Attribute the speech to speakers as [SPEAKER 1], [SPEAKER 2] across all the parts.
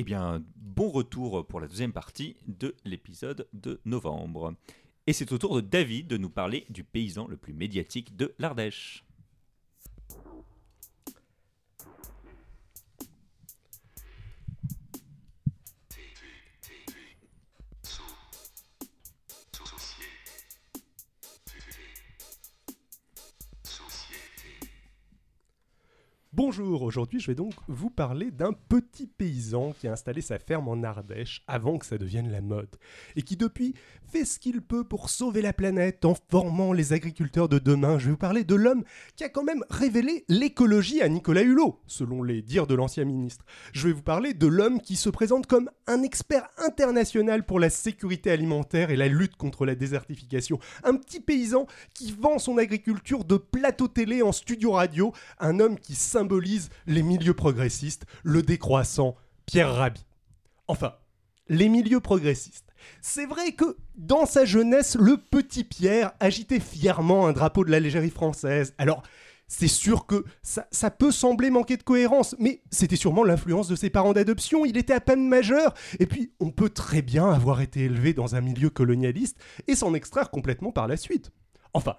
[SPEAKER 1] Eh bien, bon retour pour la deuxième partie de l'épisode de novembre. Et c'est au tour de David de nous parler du paysan le plus médiatique de l'Ardèche.
[SPEAKER 2] Bonjour, aujourd'hui je vais donc vous parler d'un petit paysan qui a installé sa ferme en Ardèche avant que ça devienne la mode, et qui depuis fait ce qu'il peut pour sauver la planète en formant les agriculteurs de demain. Je vais vous parler de l'homme qui a quand même révélé l'écologie à Nicolas Hulot, selon les dires de l'ancien ministre. Je vais vous parler de l'homme qui se présente comme un expert international pour la sécurité alimentaire et la lutte contre la désertification. Un petit paysan qui vend son agriculture de plateau télé en studio radio, un homme qui symbolise les milieux progressistes, le décroissant Pierre Rabhi. Enfin, les milieux progressistes. C'est vrai que dans sa jeunesse, le petit Pierre agitait fièrement un drapeau de la légérie française. Alors, c'est sûr que ça, peut sembler manquer de cohérence, mais c'était sûrement l'influence de ses parents d'adoption, il était à peine majeur, et puis on peut très bien avoir été élevé dans un milieu colonialiste et s'en extraire complètement par la suite. Enfin,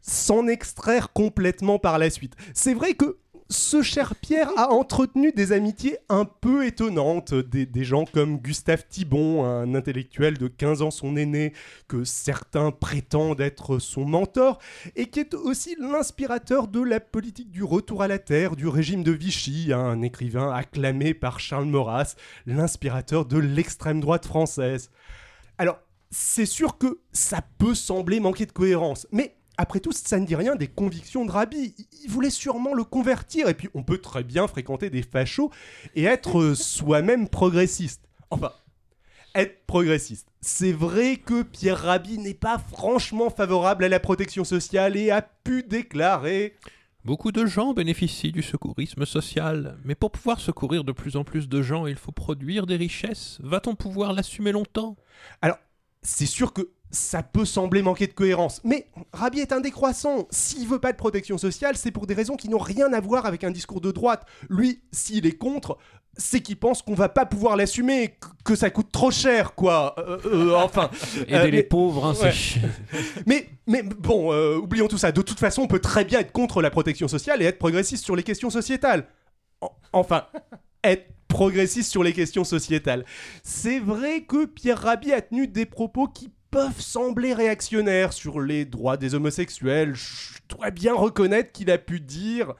[SPEAKER 2] s'en extraire complètement par la suite. C'est vrai que ce cher Pierre a entretenu des amitiés un peu étonnantes, des, gens comme Gustave Thibon, un intellectuel de 15 ans son aîné, que certains prétendent être son mentor, et qui est aussi l'inspirateur de la politique du retour à la terre du régime de Vichy, un écrivain acclamé par Charles Maurras, l'inspirateur de l'extrême droite française. Alors, c'est sûr que ça peut sembler manquer de cohérence, mais après tout, ça ne dit rien des convictions de Rabbi. Il voulait sûrement le convertir, et puis on peut très bien fréquenter des fachos et être euh, soi-même progressiste. Enfin, être progressiste. C'est vrai que Pierre Rabhi n'est pas franchement favorable à la protection sociale et a pu déclarer...
[SPEAKER 3] Beaucoup de gens bénéficient du secourisme social, mais pour pouvoir secourir de plus en plus de gens, il faut produire des richesses. Va-t-on pouvoir l'assumer longtemps?
[SPEAKER 2] Alors, c'est sûr que ça peut sembler manquer de cohérence. Mais Rabi est un décroissant. S'il veut pas de protection sociale, c'est pour des raisons qui n'ont rien à voir avec un discours de droite. Lui, s'il est contre, c'est qu'il pense qu'on va pas pouvoir l'assumer, que ça coûte trop cher, quoi. Euh, euh, enfin.
[SPEAKER 3] Aider euh, les pauvres, hein, c'est
[SPEAKER 2] mais, mais bon, oublions tout ça. De toute façon, on peut très bien être contre la protection sociale et être progressiste sur les questions sociétales. enfin, être progressiste sur les questions sociétales. C'est vrai que Pierre Rabhi a tenu des propos qui peuvent sembler réactionnaires sur les droits des homosexuels. Je dois bien reconnaître qu'il a pu dire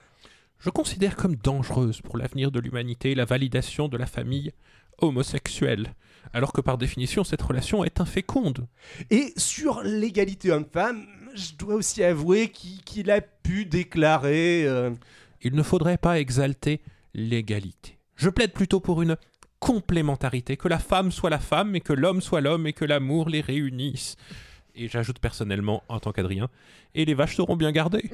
[SPEAKER 3] Je considère comme dangereuse pour l'avenir de l'humanité la validation de la famille homosexuelle, alors que par définition cette relation est inféconde.
[SPEAKER 2] Et sur l'égalité homme-femme, je dois aussi avouer qu'il a pu déclarer euh,
[SPEAKER 3] Il ne faudrait pas exalter l'égalité. Je plaide plutôt pour une complémentarité, que la femme soit la femme et que l'homme soit l'homme et que l'amour les réunisse. Et j'ajoute personnellement, en tant qu'Adrien, et les vaches seront bien gardées.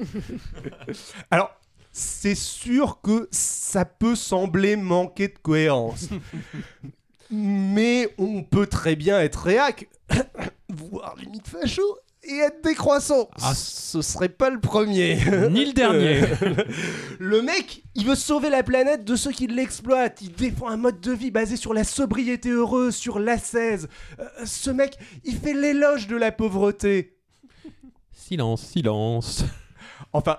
[SPEAKER 2] Alors, c'est sûr que ça peut sembler manquer de cohérence. Mais on peut très bien être réac, voire limite facho, et être décroissant. Ah. Ce serait pas le premier.
[SPEAKER 3] Ni le dernier.
[SPEAKER 2] le mec, il veut sauver la planète de ceux qui l'exploitent. Il défend un mode de vie basé sur la sobriété heureuse, sur l'ascèse. Euh, ce mec, il fait l'éloge de la pauvreté.
[SPEAKER 3] Silence, silence.
[SPEAKER 2] Enfin,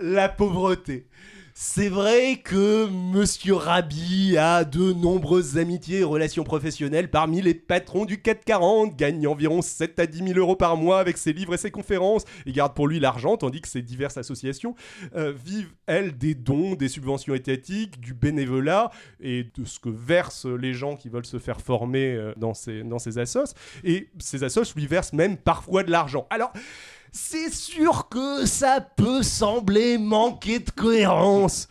[SPEAKER 2] la pauvreté. C'est vrai que Monsieur Rabi a de nombreuses amitiés et relations professionnelles parmi les patrons du 440, gagne environ 7 à 10 000 euros par mois avec ses livres et ses conférences, et garde pour lui l'argent, tandis que ces diverses associations euh, vivent, elles, des dons, des subventions étatiques, du bénévolat, et de ce que versent les gens qui veulent se faire former euh, dans ces, dans ces assos, et ces assos lui versent même parfois de l'argent. Alors, c'est sûr que ça peut sembler manquer de cohérence.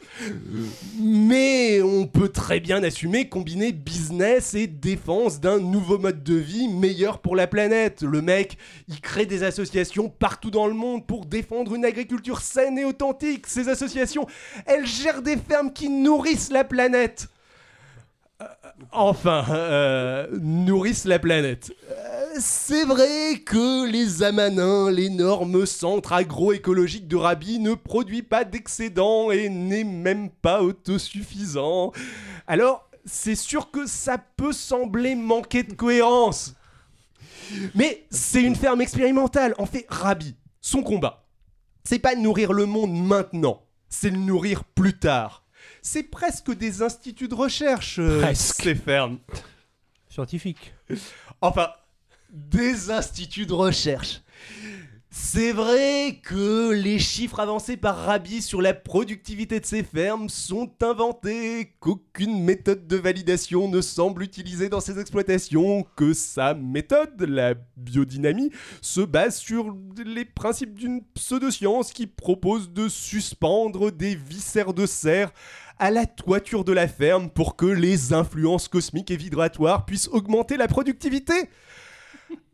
[SPEAKER 2] Mais on peut très bien assumer combiner business et défense d'un nouveau mode de vie meilleur pour la planète. Le mec, il crée des associations partout dans le monde pour défendre une agriculture saine et authentique. Ces associations, elles gèrent des fermes qui nourrissent la planète. Euh, enfin, euh, nourrissent la planète c'est vrai que les amanins, l'énorme centre agroécologique de Rabi, ne produit pas d'excédent et n'est même pas autosuffisant. Alors, c'est sûr que ça peut sembler manquer de cohérence. Mais c'est une ferme expérimentale. En fait, Rabi, son combat, c'est pas nourrir le monde maintenant, c'est le nourrir plus tard. C'est presque des instituts de recherche, euh,
[SPEAKER 3] Presque.
[SPEAKER 2] ces fermes.
[SPEAKER 4] Scientifique.
[SPEAKER 2] Enfin, des instituts de recherche. C'est vrai que les chiffres avancés par Rabi sur la productivité de ces fermes sont inventés, qu'aucune méthode de validation ne semble utilisée dans ces exploitations, que sa méthode, la biodynamie, se base sur les principes d'une pseudoscience qui propose de suspendre des viscères de cerf à la toiture de la ferme pour que les influences cosmiques et vibratoires puissent augmenter la productivité.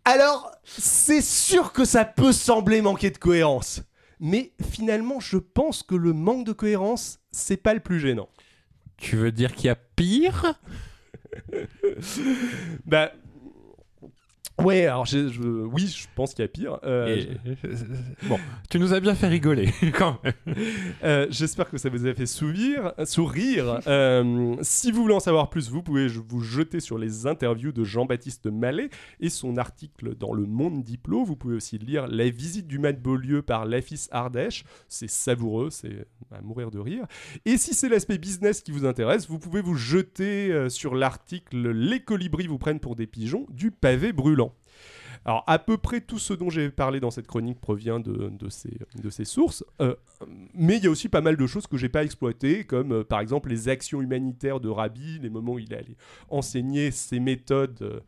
[SPEAKER 2] Alors, c'est sûr que ça peut sembler manquer de cohérence. Mais finalement, je pense que le manque de cohérence, c'est pas le plus gênant.
[SPEAKER 3] Tu veux dire qu'il y a pire?
[SPEAKER 2] Bah. Ouais, alors je, je- oui, je pense qu'il y a pire. Euh,
[SPEAKER 3] Et- Bon, tu nous as bien fait rigoler quand même.
[SPEAKER 2] Euh, J'espère que ça vous a fait sourire. sourire. Euh, si vous voulez en savoir plus, vous pouvez vous jeter sur les interviews de Jean-Baptiste Mallet et son article dans Le Monde Diplo. Vous pouvez aussi lire La visite du Mat Beaulieu par Lafis Ardèche. C'est savoureux, c'est à mourir de rire. Et si c'est l'aspect business qui vous intéresse, vous pouvez vous jeter sur l'article Les colibris vous prennent pour des pigeons du pavé brûlant. Alors, à peu près tout ce dont j'ai parlé dans cette chronique provient de, ces, sources. Euh, mais il y a aussi pas mal de choses que j'ai pas exploitées, comme euh, par exemple les actions humanitaires de Rabi, les moments où il allé enseigner ses méthodes euh,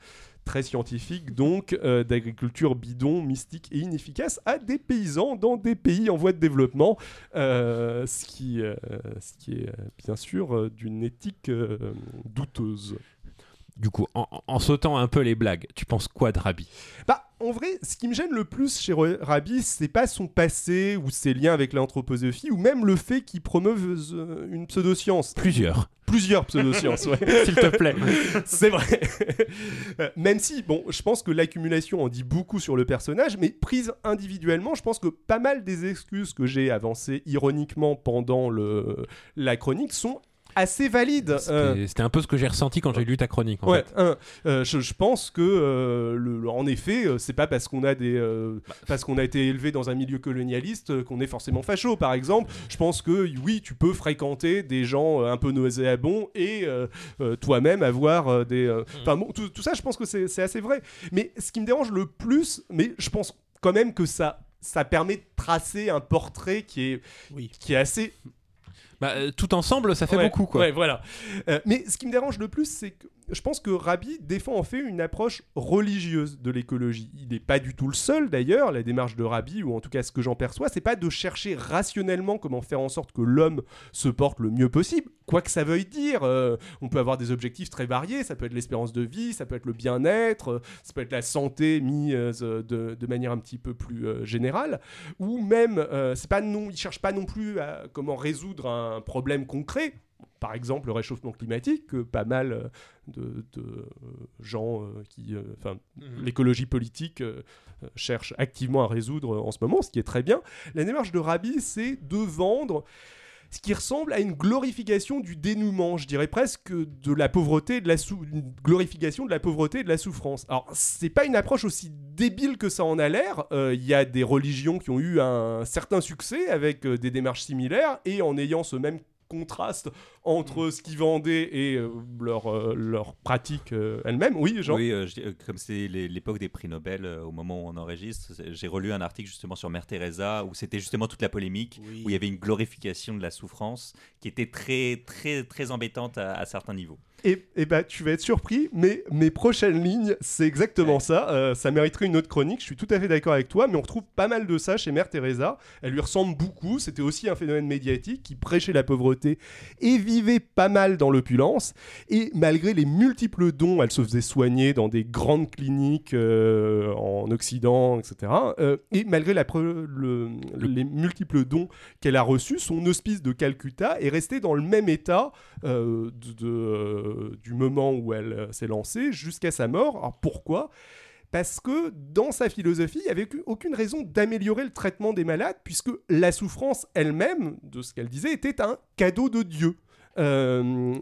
[SPEAKER 2] très scientifiques, donc d'agriculture bidon, mystique et inefficace à des paysans dans des pays en voie de développement, ce, qui, est bien sûr d'une éthique douteuse.
[SPEAKER 3] Du coup, en, en sautant un peu les blagues, tu penses quoi de Rabi?
[SPEAKER 2] Bah, en vrai, ce qui me gêne le plus chez Rabi, c'est pas son passé ou ses liens avec l'anthroposophie, ou même le fait qu'il promeuve euh, une pseudoscience.
[SPEAKER 3] Plusieurs,
[SPEAKER 2] Plusieurs pseudosciences, ouais.
[SPEAKER 3] s'il te plaît.
[SPEAKER 2] c'est vrai. Euh, même si, bon, je pense que l'accumulation en dit beaucoup sur le personnage, mais prise individuellement, je pense que pas mal des excuses que j'ai avancées ironiquement pendant le, la chronique sont assez valides. Euh,
[SPEAKER 3] C'était un peu ce que j'ai ressenti quand j'ai lu ta chronique. En
[SPEAKER 2] Ouais,
[SPEAKER 3] fait.
[SPEAKER 2] un, euh, je, je pense que, euh, le- en effet, euh, c'est pas parce qu'on a des, euh, parce qu'on a été élevé dans un milieu colonialiste euh, qu'on est forcément facho. Par exemple, je pense que oui, tu peux fréquenter des gens euh, un peu nauséabonds et euh, euh, toi-même avoir euh, des. euh, Enfin bon, tout, tout ça, je pense que c'est c'est assez vrai. Mais ce qui me dérange le plus, mais je pense quand même que ça, ça permet de tracer un portrait qui est,
[SPEAKER 4] Oui.
[SPEAKER 2] qui est assez
[SPEAKER 3] Bah, euh, tout ensemble, ça fait
[SPEAKER 2] Ouais,
[SPEAKER 3] beaucoup, quoi.
[SPEAKER 2] Ouais, voilà. Euh, mais ce qui me dérange le plus, c'est que je pense que Rabi défend en fait une approche religieuse de l'écologie. Il n'est pas du tout le seul d'ailleurs. La démarche de Rabi, ou en tout cas ce que j'en perçois, c'est pas de chercher rationnellement comment faire en sorte que l'homme se porte le mieux possible. Quoi que ça veuille dire, euh, on peut avoir des objectifs très variés. Ça peut être l'espérance de vie, ça peut être le bien-être, ça peut être la santé mise de, de manière un petit peu plus générale ou même c'est pas non, ils cherchent pas non plus à comment résoudre un problème concret. Par exemple, le réchauffement climatique, que pas mal euh, de, de, euh, gens euh, qui, euh, enfin, l'écologie politique euh, cherche activement à résoudre en ce moment, ce qui est très bien. La démarche de Rabi, c'est de vendre ce qui ressemble à une glorification du dénouement, je dirais presque de la pauvreté, et de la glorification de la pauvreté et de la souffrance. Alors, c'est pas une approche aussi débile que ça en a l'air. Euh, Il y a des religions qui ont eu un certain succès avec euh, des démarches similaires et en ayant ce même contraste entre ce qu'ils vendaient et euh, leur, euh, leur pratique euh, elle-même. Oui, Jean
[SPEAKER 1] Oui, euh, je euh, comme c'est l'é- l'époque des prix Nobel, au moment où on enregistre, j'ai relu un article justement sur Mère Teresa où c'était justement toute la polémique,
[SPEAKER 4] Oui.
[SPEAKER 1] où il y avait une glorification de la souffrance qui était très, très, très embêtante à, à certains niveaux.
[SPEAKER 2] Et, et bah, tu vas être surpris, mais mes prochaines lignes, c'est exactement
[SPEAKER 1] Ouais.
[SPEAKER 2] ça. Euh, ça mériterait une autre chronique. Je suis tout à fait d'accord avec toi, mais on retrouve pas mal de ça chez Mère Teresa. Elle lui ressemble beaucoup. C'était aussi un phénomène médiatique qui prêchait la pauvreté et vivait pas mal dans l'opulence. Et malgré les multiples dons, elle se faisait soigner dans des grandes cliniques euh, en Occident, etc. Euh, et malgré la pre- le- les multiples dons qu'elle a reçus, son hospice de Calcutta est resté dans le même état euh, de- de, du moment où elle s'est lancée jusqu'à sa mort. Alors pourquoi? Parce que dans sa philosophie, il n'y avait aucune raison d'améliorer le traitement des malades, puisque la souffrance elle-même, de ce qu'elle disait, était un cadeau de Dieu. Euh,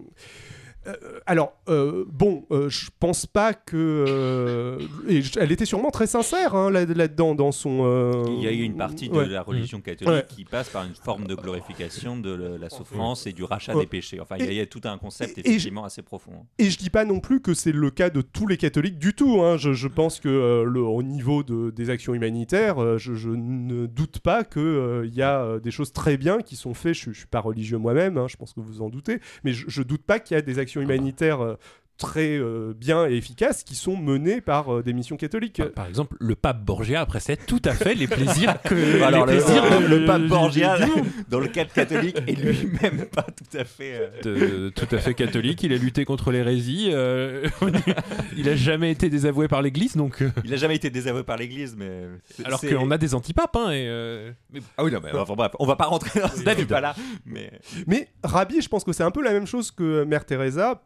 [SPEAKER 2] alors, euh, bon, euh, je pense pas que. euh, et elle était sûrement très sincère hein, là- là-dedans, dans son. euh,
[SPEAKER 1] Il y a eu une partie de
[SPEAKER 2] ouais.
[SPEAKER 1] la religion catholique
[SPEAKER 2] Ouais.
[SPEAKER 1] qui passe par une forme de glorification de le- la souffrance et du rachat
[SPEAKER 2] Ouais.
[SPEAKER 1] des péchés. Enfin, il y, a- il y a tout un concept
[SPEAKER 2] Et- et
[SPEAKER 1] effectivement assez profond. hein.
[SPEAKER 2] Et je dis pas non plus que c'est le cas de tous les catholiques du tout. hein. Je, je pense que euh, le, au niveau de- des actions humanitaires, euh, je, je ne doute pas qu'il y a euh, des choses très bien qui sont faites. Je, je suis pas religieux moi-même, hein, je pense que vous en doutez, mais je, je doute pas qu'il y a des actions humanitaires euh, très euh, bien et efficaces qui sont menées par euh, des missions catholiques.
[SPEAKER 3] Par, par exemple, le pape Borgia précède tout à fait les plaisirs que
[SPEAKER 1] Alors,
[SPEAKER 3] les
[SPEAKER 1] le,
[SPEAKER 3] plaisirs
[SPEAKER 1] le-
[SPEAKER 3] de-
[SPEAKER 1] le pape Borgia, dans le cadre catholique, est lui-même pas tout à fait. euh,
[SPEAKER 3] De- tout à fait catholique, il a lutté contre l'hérésie, euh, il a jamais été désavoué par l'Église, donc
[SPEAKER 1] Il a jamais été désavoué par l'Église, mais.
[SPEAKER 3] alors qu'on a des antipapes, hein, et euh, mais
[SPEAKER 1] Ah oui, non, mais enfin, bref, on va pas rentrer dans ce
[SPEAKER 3] David.
[SPEAKER 1] débat là. Mais
[SPEAKER 2] Mais Rabbi, je pense que c'est un peu la même chose que Mère Teresa.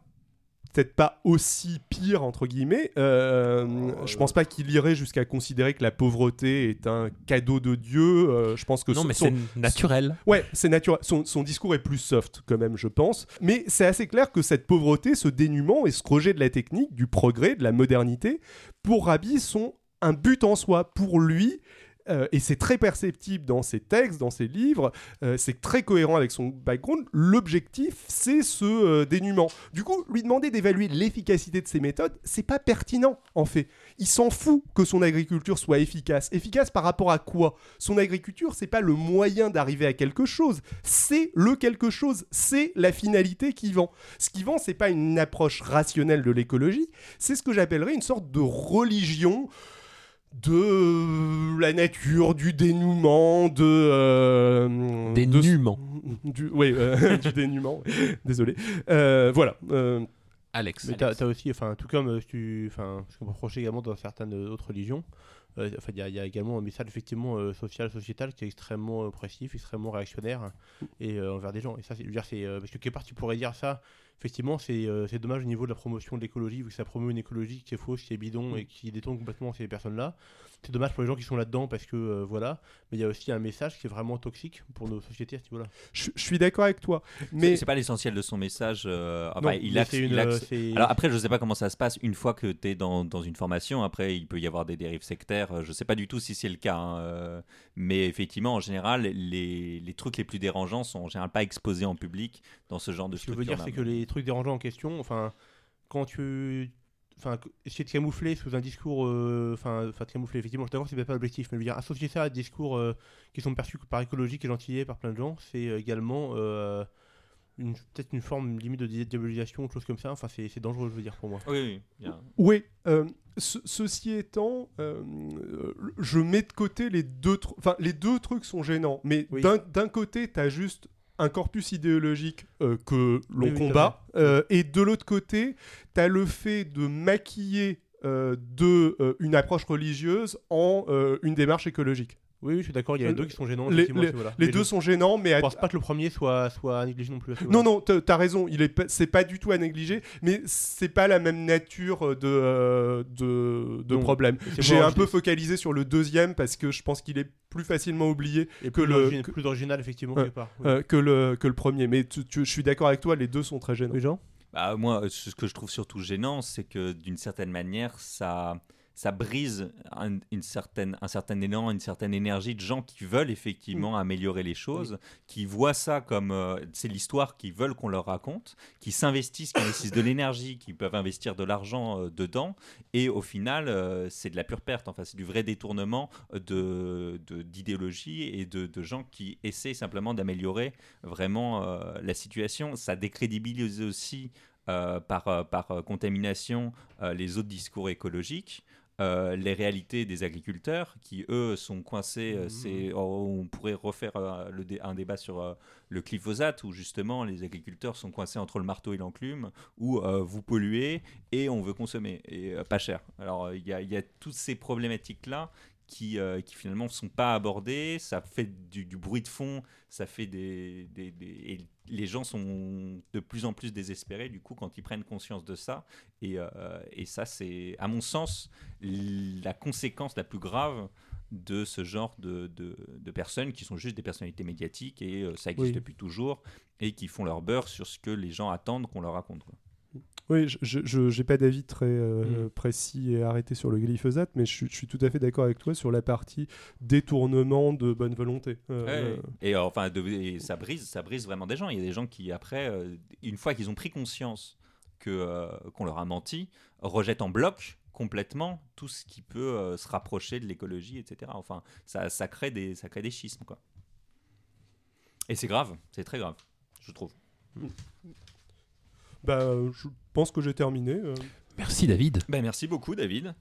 [SPEAKER 2] Peut-être pas aussi pire, entre guillemets. Euh, je pense pas qu'il irait jusqu'à considérer que la pauvreté est un cadeau de Dieu. Euh, je pense que
[SPEAKER 3] non,
[SPEAKER 2] son-
[SPEAKER 3] mais c'est naturel.
[SPEAKER 2] Ouais, c'est naturel. Son, son discours est plus soft, quand même, je pense. Mais c'est assez clair que cette pauvreté, ce dénuement et ce rejet de la technique, du progrès, de la modernité, pour Rabbi, sont un but en soi. Pour lui, euh, et c'est très perceptible dans ses textes, dans ses livres, euh, c'est très cohérent avec son background. L'objectif, c'est ce euh. Du coup, lui demander d'évaluer l'efficacité de ses méthodes, c'est pas pertinent, en fait. Il s'en fout que son agriculture soit efficace. Efficace par rapport à quoi? Son agriculture, c'est pas le moyen d'arriver à quelque chose, c'est le quelque chose, c'est la finalité qui vend. Ce qui vend, c'est pas une approche rationnelle de l'écologie, c'est ce que j'appellerais une sorte de religion de la nature, du dénouement, de... euh, de-
[SPEAKER 3] Dénuement.
[SPEAKER 2] du, oui, euh, du dénuement. Désolé. Euh, voilà. Euh,
[SPEAKER 3] Alex.
[SPEAKER 4] Mais t'as t'as aussi, enfin, tout comme euh, tu, enfin, ce qu'on peut reprocher également dans certaines euh, autres religions, euh, enfin, il y, a- il y a également un message effectivement euh, social, sociétal qui est extrêmement oppressif, extrêmement réactionnaire et euh, envers des gens. Et ça, c'est, je veux dire, c'est euh, parce que quelque part tu pourrais dire ça. Effectivement, c'est euh, c'est dommage au niveau de la promotion de l'écologie, vu que ça promeut une écologie qui est fausse, qui est bidon et qui détourne complètement ces personnes-là. C'est dommage pour les gens qui sont là-dedans parce que euh, voilà. Mais il y a aussi un message qui est vraiment toxique pour nos sociétés à ce niveau-là.
[SPEAKER 2] je je suis d'accord avec toi.
[SPEAKER 1] mais c'est pas l'essentiel de son message. euh, enfin,
[SPEAKER 4] Non,
[SPEAKER 1] il axe-
[SPEAKER 4] c'est une,
[SPEAKER 1] il axe-
[SPEAKER 4] euh,
[SPEAKER 1] Alors après, je sais pas comment ça se passe une fois que tu es dans, dans une formation. Après, il peut y avoir des dérives sectaires. euh, Je sais pas du tout si c'est le cas. hein, Mais effectivement, en général, les, les trucs les plus dérangeants sont en général pas exposés en public dans ce genre de
[SPEAKER 4] Ce que je veux dire, c'est que les trucs dérangeants en question, enfin, quand tu. Enfin, essayer de camoufler sous un discours. euh, Enfin, enfin, de camoufler, effectivement, je suis d'accord, c'est pas l'objectif, mais je veux dire, associer ça à des discours euh, qui sont perçus par écologique et gentillés par plein de gens, c'est euh, également. euh, une- Peut-être une forme limite de dé- diabolisation, quelque chose comme ça. Enfin, c'est c'est dangereux, je veux dire, pour moi.
[SPEAKER 1] Oui, oui. bien.
[SPEAKER 2] Oui, euh, ce- ceci étant, je mets de côté les deux, enfin les deux trucs sont gênants, mais
[SPEAKER 4] Oui.
[SPEAKER 2] d'un- d'un côté, tu as juste un corpus idéologique euh, que l'on
[SPEAKER 4] Oui, oui,
[SPEAKER 2] combat, euh, et de l'autre côté, tu as le fait de maquiller euh, de une approche religieuse en une démarche écologique.
[SPEAKER 4] Oui, oui, je suis d'accord, il y a les deux qui sont gênants.
[SPEAKER 2] les-
[SPEAKER 4] à
[SPEAKER 2] deux
[SPEAKER 4] je
[SPEAKER 2] sont gênants, mais à,
[SPEAKER 4] pense pas que le premier soit, soit négligé non plus. à
[SPEAKER 2] Non, non, t'as raison, il est pas- c'est pas du tout à négliger, mais c'est pas la même nature de, euh, de, de
[SPEAKER 4] Non.
[SPEAKER 2] problème. J'ai un peu focalisé sur le deuxième parce que je pense qu'il est plus facilement oublié
[SPEAKER 4] et
[SPEAKER 2] que
[SPEAKER 4] plus
[SPEAKER 2] le-
[SPEAKER 4] origine-
[SPEAKER 2] que-
[SPEAKER 4] plus original, effectivement, part. Oui.
[SPEAKER 2] euh, que, le, que le premier. Mais tu- tu- je suis d'accord avec toi, les deux sont très gênants.
[SPEAKER 4] Oui, Jean?
[SPEAKER 1] Bah, moi, ce que je trouve surtout gênant, c'est que d'une certaine manière, ça, ça brise un, une certaine, un certain élan, une certaine énergie de gens qui veulent effectivement améliorer les choses, qui voient ça comme euh, c'est l'histoire qu'ils veulent qu'on leur raconte, qui s'investissent, qui investissent de l'énergie, qui peuvent investir de l'argent euh, dedans, et au final, euh, c'est de la pure perte. Enfin, c'est du vrai détournement de, de- d'idéologie et de, de gens qui essaient simplement d'améliorer vraiment la situation. Ça décrédibilise aussi par, par contamination les autres discours écologiques. Euh, les réalités des agriculteurs qui eux sont coincés euh,
[SPEAKER 4] Mhm.
[SPEAKER 1] c'est oh, on pourrait refaire euh, le dé- un débat sur euh, le glyphosate où justement les agriculteurs sont coincés entre le marteau et l'enclume où euh, vous polluez et on veut consommer et pas cher alors il y, y a toutes ces problématiques là qui, euh, qui finalement ne sont pas abordées, ça fait du, du bruit de fond, ça fait des, des- des- Et les gens sont de plus en plus désespérés, du coup, quand ils prennent conscience de ça. Et, euh, et ça, c'est, à mon sens, la conséquence la plus grave de ce genre de, de- de personnes qui sont juste des personnalités médiatiques, et euh, ça existe
[SPEAKER 4] Oui.
[SPEAKER 1] depuis toujours, et qui font leur beurre sur ce que les gens attendent qu'on leur raconte. quoi.
[SPEAKER 2] Oui, je n'ai pas d'avis très euh,
[SPEAKER 3] Mm.
[SPEAKER 2] précis et arrêté sur le glyphosate, mais je, suis- je suis tout à fait d'accord avec toi sur la partie détournement de bonne volonté. Euh, euh,
[SPEAKER 1] Et enfin, de- et ça brise, ça brise vraiment des gens. Il y a des gens qui après, euh, une fois qu'ils ont pris conscience que euh, qu'on leur a menti, rejettent en bloc complètement tout ce qui peut euh, se rapprocher de l'écologie, etc. Enfin, ça, ça crée des, ça crée des schismes, quoi. Et c'est grave, c'est très grave, je trouve.
[SPEAKER 2] Bah, euh, je pense que j'ai terminé. euh.
[SPEAKER 3] Merci David.
[SPEAKER 1] Ben, merci beaucoup, David.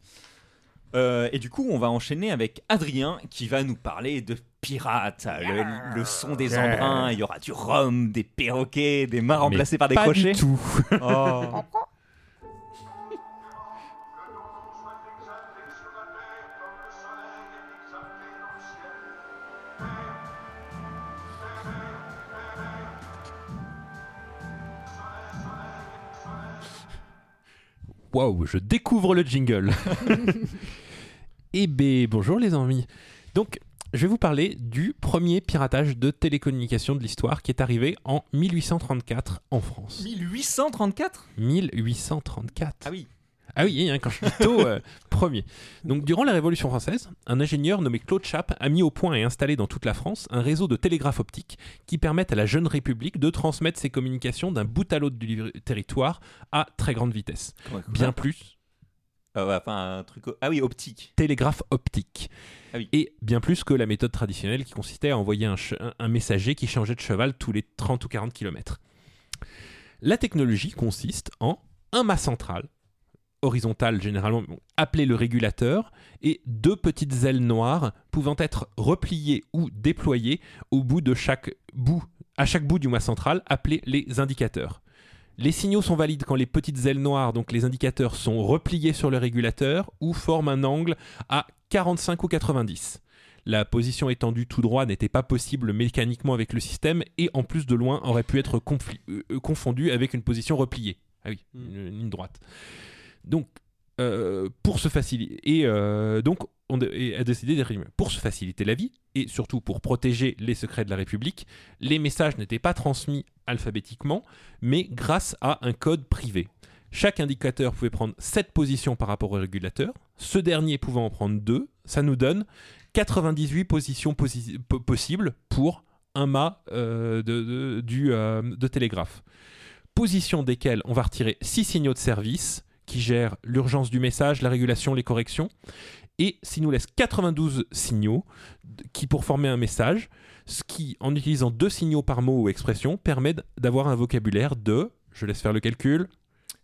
[SPEAKER 1] Euh, et du coup, on va enchaîner avec Adrien qui va nous parler de pirates. Le, le son des embruns, il y aura du rhum, des perroquets, des mains remplacées par des
[SPEAKER 3] Pas
[SPEAKER 1] crochets.
[SPEAKER 3] du tout.
[SPEAKER 1] Oh.
[SPEAKER 3] Waouh, je découvre le jingle. eh ben, bonjour les amis. Donc, je vais vous parler du premier piratage de télécommunications de l'histoire qui est arrivé en 1834 en France.
[SPEAKER 1] 1834
[SPEAKER 3] 1834.
[SPEAKER 1] Ah oui.
[SPEAKER 3] Ah oui, hein, quand je dis tôt, euh, premier. Donc, durant la Révolution française, un ingénieur nommé Claude Chappe a mis au point et installé dans toute la France un réseau de télégraphe optique qui permettent à la jeune République de transmettre ses communications d'un bout à l'autre du territoire à très grande vitesse. Bien plus
[SPEAKER 1] Euh, ouais, enfin, un truc. Ah oui, optique.
[SPEAKER 3] télégraphe optique.
[SPEAKER 1] Ah oui.
[SPEAKER 3] Et bien plus que la méthode traditionnelle qui consistait à envoyer un- un messager qui changeait de cheval tous les 30 ou 40 km. La technologie consiste en un mât central, horizontal généralement, bon, appelé le régulateur, et deux petites ailes noires pouvant être repliées ou déployées au bout de chaque bout, à chaque bout du mât central, appelés les indicateurs. Les signaux sont valides quand les petites ailes noires, donc les indicateurs, sont repliés sur le régulateur ou forment un angle à 45 ou 90. La position étendue tout droit n'était pas possible mécaniquement avec le système et en plus de loin aurait pu être euh, euh, confondue avec une position repliée. Ah oui,
[SPEAKER 2] Mm.
[SPEAKER 3] une, une ligne droite. Donc, euh, pour se faciliter, et euh, donc a décidé. Pour se faciliter la vie et surtout pour protéger les secrets de la République, les messages n'étaient pas transmis alphabétiquement, mais grâce à un code privé. Chaque indicateur pouvait prendre 7 positions par rapport au régulateur, ce dernier pouvant en prendre 2, ça nous donne 98 positions posi- po- possibles pour un mât euh, de, du, de télégraphe. Position desquelles on va retirer 6 signaux de service qui gèrent l'urgence du message, la régulation, les corrections, et s'il nous laisse 92 signaux qui pour former un message, ce qui, en utilisant deux signaux par mot ou expression, permet d'avoir un vocabulaire de, je laisse faire le calcul,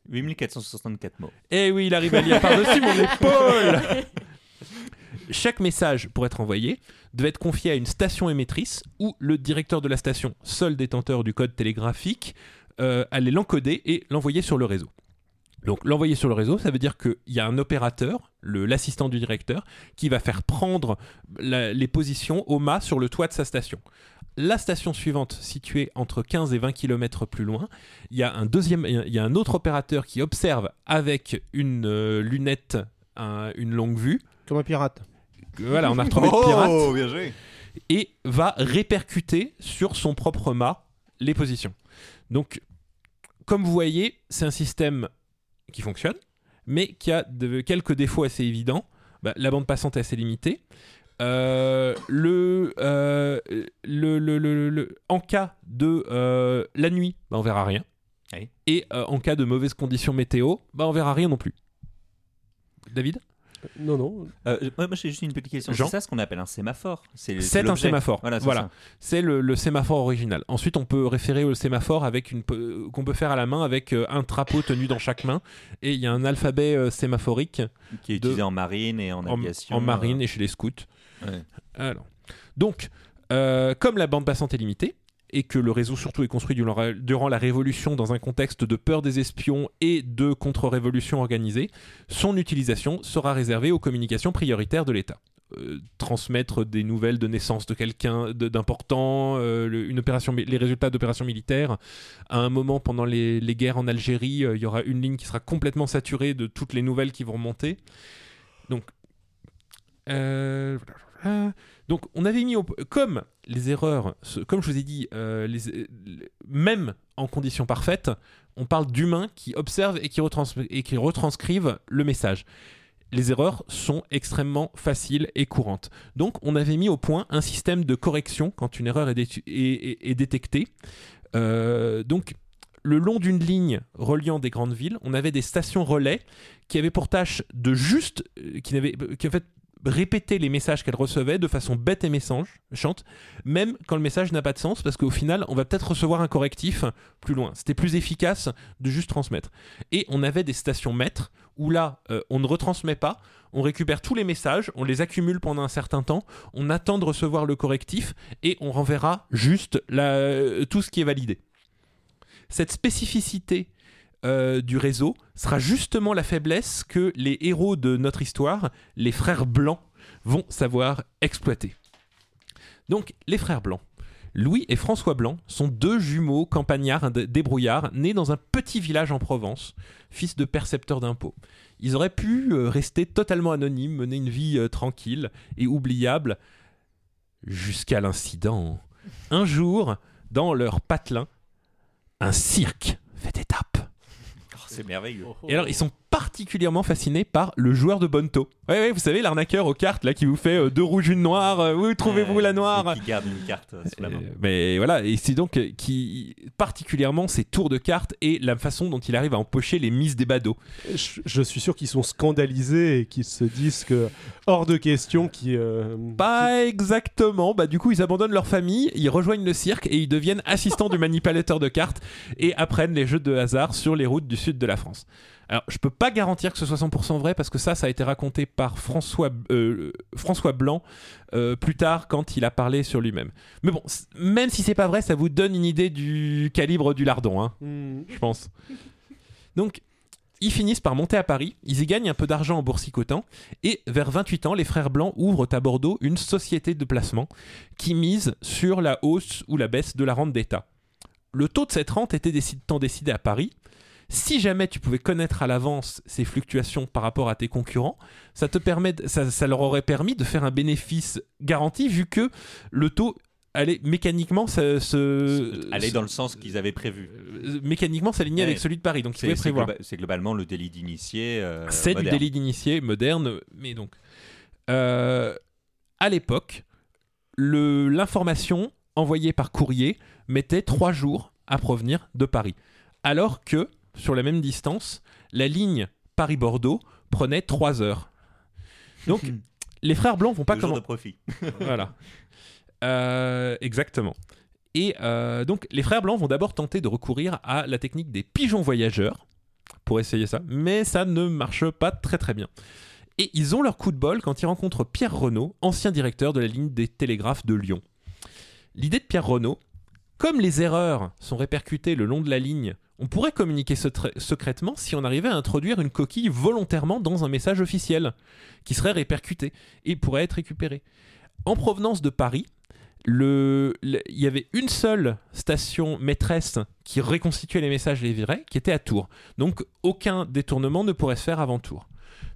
[SPEAKER 1] 8464 mots.
[SPEAKER 3] eh oui, il arrive à lire par-dessus mon épaule Chaque message, pour être envoyé, devait être confié à une station émettrice où le directeur de la station, seul détenteur du code télégraphique, euh, allait l'encoder et l'envoyer sur le réseau. Donc l'envoyer sur le réseau, ça veut dire qu'il y a un opérateur, l'assistant du directeur, qui va faire prendre la- les positions au mât sur le toit de sa station. La station suivante, située entre 15 et 20 km plus loin, il y a un deuxième, il y a un autre opérateur qui observe avec une euh, lunette, un- une longue vue.
[SPEAKER 4] Comme un pirate.
[SPEAKER 3] Voilà, on a retrouvé le pirate
[SPEAKER 1] Oh, bien joué.
[SPEAKER 3] et va répercuter sur son propre mât les positions. Donc, comme vous voyez, c'est un système qui fonctionne, mais qui a de- quelques défauts assez évidents. Bah, la bande passante est assez limitée. Euh, le, euh, le, le- le- le- en cas de euh, la nuit, bah, on verra rien.
[SPEAKER 1] Oui.
[SPEAKER 3] Et en cas de mauvaises conditions météo, bah, on verra rien non plus. David?
[SPEAKER 2] Non, non.
[SPEAKER 1] Euh, moi, j'ai juste une petite question. C'est ça ce qu'on appelle un sémaphore C'est
[SPEAKER 3] un sémaphore.
[SPEAKER 1] Voilà, c'est
[SPEAKER 3] Voilà.
[SPEAKER 1] ça.
[SPEAKER 3] c'est le, le sémaphore original. Ensuite, on peut référer au sémaphore avec une pe- qu'on peut faire à la main avec euh, un trapeau tenu dans chaque main et il y a un alphabet euh, sémaphorique
[SPEAKER 1] Qui est
[SPEAKER 3] De-
[SPEAKER 1] utilisé en marine et en aviation.
[SPEAKER 3] en marine
[SPEAKER 1] euh,
[SPEAKER 3] et chez les scouts.
[SPEAKER 1] ouais.
[SPEAKER 3] Alors, donc, euh, comme la bande passante est limitée et que le réseau surtout est construit durant la, Révolution dans un contexte de peur des espions et de contre-révolution organisée, son utilisation sera réservée aux communications prioritaires de l'État. Euh, transmettre des nouvelles de naissance de quelqu'un d'important, euh, les résultats d'opérations militaires. À un moment, pendant les, les guerres en Algérie, euh, il y aura une ligne qui sera complètement saturée de toutes les nouvelles qui vont remonter. Donc, euh, donc, on avait mis au- comme les erreurs, comme je vous ai dit, euh, euh, même en conditions parfaites, on parle d'humains qui observent et qui, retrans- et qui retranscrivent le message. Les erreurs sont extrêmement faciles et courantes. Donc, on avait mis au point un système de correction quand une erreur est, détectée. Euh, donc, le long d'une ligne reliant des grandes villes, on avait des stations relais qui avaient pour tâche de juste, qui, qui en fait répéter les messages qu'elles recevaient de façon bête et méchante, même quand le message n'a pas de sens, parce qu'au final, on va peut-être recevoir un correctif plus loin. C'était plus efficace de juste transmettre. Et on avait des stations maîtres, où là, euh, on ne retransmet pas, on récupère tous les messages, on les accumule pendant un certain temps, on attend de recevoir le correctif, et on renverra juste euh, tout ce qui est validé. Cette spécificité euh, du réseau sera justement la faiblesse que les héros de notre histoire, les frères blancs, vont savoir exploiter. Donc, les frères blancs. Louis et François Blanc sont deux jumeaux campagnards débrouillards nés dans un petit village en Provence, fils de percepteurs d'impôts. Ils auraient pu euh, rester totalement anonymes, mener une vie euh, tranquille et oubliable, jusqu'à l'incident. Un jour, dans leur patelin, un cirque fait étape.
[SPEAKER 1] Oh, c'est merveilleux.
[SPEAKER 3] Et alors, ils sont particulièrement fascinés par le joueur de Bonto. Ouais, ouais, vous savez, l'arnaqueur aux cartes, là, qui vous fait euh, deux rouges, une noire. euh, où trouvez-vous
[SPEAKER 1] Euh,
[SPEAKER 3] la noire
[SPEAKER 1] Qui garde une carte euh, sous la main.
[SPEAKER 3] Euh, mais voilà, et c'est donc euh, qui particulièrement ses tours de cartes et la façon dont il arrive à empocher les mises des badauds.
[SPEAKER 2] Je, je suis sûr qu'ils sont scandalisés et qu'ils se disent que hors de question qu'ils. euh,
[SPEAKER 3] Pas exactement, bah du coup ils abandonnent leur famille, ils rejoignent le cirque et ils deviennent assistants du manipulateur de cartes et apprennent les jeux de hasard sur les routes du sud de la France. Alors je peux pas garantir que ce soit 100% vrai parce que ça ça a été raconté par François, euh, François Blanc euh, plus tard quand il a parlé sur lui-même. Mais bon, même si c'est pas vrai, ça vous donne une idée du calibre du lardon, hein,
[SPEAKER 2] hmm.
[SPEAKER 3] je pense. Donc ils finissent par monter à Paris, ils y gagnent un peu d'argent en boursicotant, et vers 28 ans, les frères Blancs ouvrent à Bordeaux une société de placement qui mise sur la hausse ou la baisse de la rente d'État. Le taux de cette rente était tant décidé à Paris. Si jamais tu pouvais connaître à l'avance ces fluctuations par rapport à tes concurrents, ça, te permet de- ça, ça leur aurait permis de faire un bénéfice garanti vu que le taux allait mécaniquement se, se-
[SPEAKER 1] Aller dans le sens qu'ils avaient prévu.
[SPEAKER 3] euh, mécaniquement s'aligner
[SPEAKER 1] Ouais.
[SPEAKER 3] avec celui de Paris. Donc,
[SPEAKER 1] C'est
[SPEAKER 3] pouvaient
[SPEAKER 1] c'est
[SPEAKER 3] prévoir.
[SPEAKER 1] globa- c'est globalement le délit d'initié. euh,
[SPEAKER 3] C'est du délit d'initié moderne, mais donc. euh, à l'époque, l'information envoyée par courrier mettait trois jours à provenir de Paris. Alors que, sur la même distance, la ligne Paris-Bordeaux prenait trois heures. Donc, les frères blancs vont pas comment
[SPEAKER 1] de profit.
[SPEAKER 3] voilà. Euh, exactement. Et euh, donc, les frères blancs vont d'abord tenter de recourir à la technique des pigeons voyageurs pour essayer ça, mais ça ne marche pas très très bien. Et ils ont leur coup de bol quand ils rencontrent Pierre Renaud, ancien directeur de la ligne des télégraphes de Lyon. L'idée de Pierre Renaud, comme les erreurs sont répercutées le long de la ligne, on pourrait communiquer secrètement si on arrivait à introduire une coquille volontairement dans un message officiel, qui serait répercuté et pourrait être récupéré. En provenance de Paris, il y avait une seule station maîtresse qui reconstituait les messages et les virait, qui était à Tours. Donc aucun détournement ne pourrait se faire avant Tours.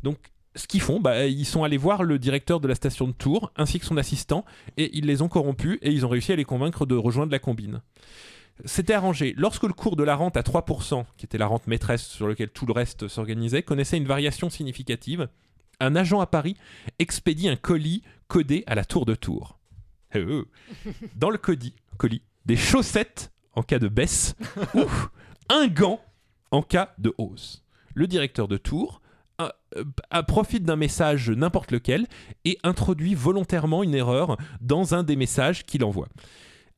[SPEAKER 3] Donc ce qu'ils font, bah, ils sont allés voir le directeur de la station de Tours ainsi que son assistant et ils les ont corrompus et ils ont réussi à les convaincre de rejoindre la combine. C'était arrangé. Lorsque le cours de la rente à 3%, qui était la rente maîtresse sur laquelle tout le reste s'organisait, connaissait une variation significative, un agent à Paris expédie un colis codé à la tour de Tours. Eh, euh. Dans le colis, colis, des chaussettes en cas de baisse ou un gant en cas de hausse. Le directeur de Tours a- a- profite d'un message n'importe lequel et introduit volontairement une erreur dans un des messages qu'il envoie.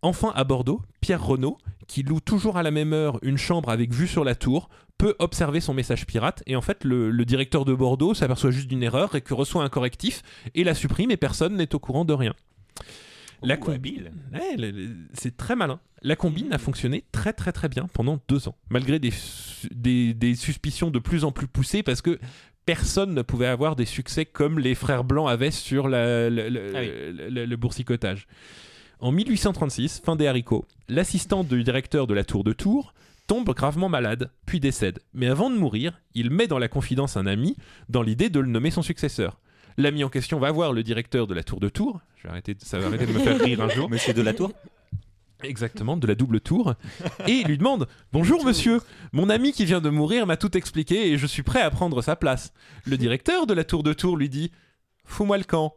[SPEAKER 3] Enfin, à Bordeaux, Pierre Renaud, qui loue toujours à la même heure une chambre avec vue sur la tour, peut observer son message pirate. Et en fait, le, le directeur de Bordeaux s'aperçoit juste d'une erreur et que reçoit un correctif et la supprime et personne n'est au courant de rien. La
[SPEAKER 1] Ouh,
[SPEAKER 3] com-
[SPEAKER 1] habile.
[SPEAKER 3] Ouais, le- le- c'est très malin. La combine a fonctionné très très très bien pendant deux ans, malgré des, des, des suspicions de plus en plus poussées parce que personne ne pouvait avoir des succès comme les frères blancs avaient sur la- le- le-
[SPEAKER 1] Ah oui.
[SPEAKER 3] le- le boursicotage. En 1836, fin des haricots, l'assistant du directeur de la tour de Tours tombe gravement malade, puis décède. Mais avant de mourir, il met dans la confidence un ami dans l'idée de le nommer son successeur. L'ami en question va voir le directeur de la tour de Tours. Je vais arrêter, ça va arrêter de me faire rire un jour.
[SPEAKER 1] Monsieur de la Tour?
[SPEAKER 3] Exactement, de la double tour. Et il lui demande Bonjour monsieur, mon ami qui vient de mourir m'a tout expliqué et je suis prêt à prendre sa place. Le directeur de la tour de tour lui dit Fous-moi le camp.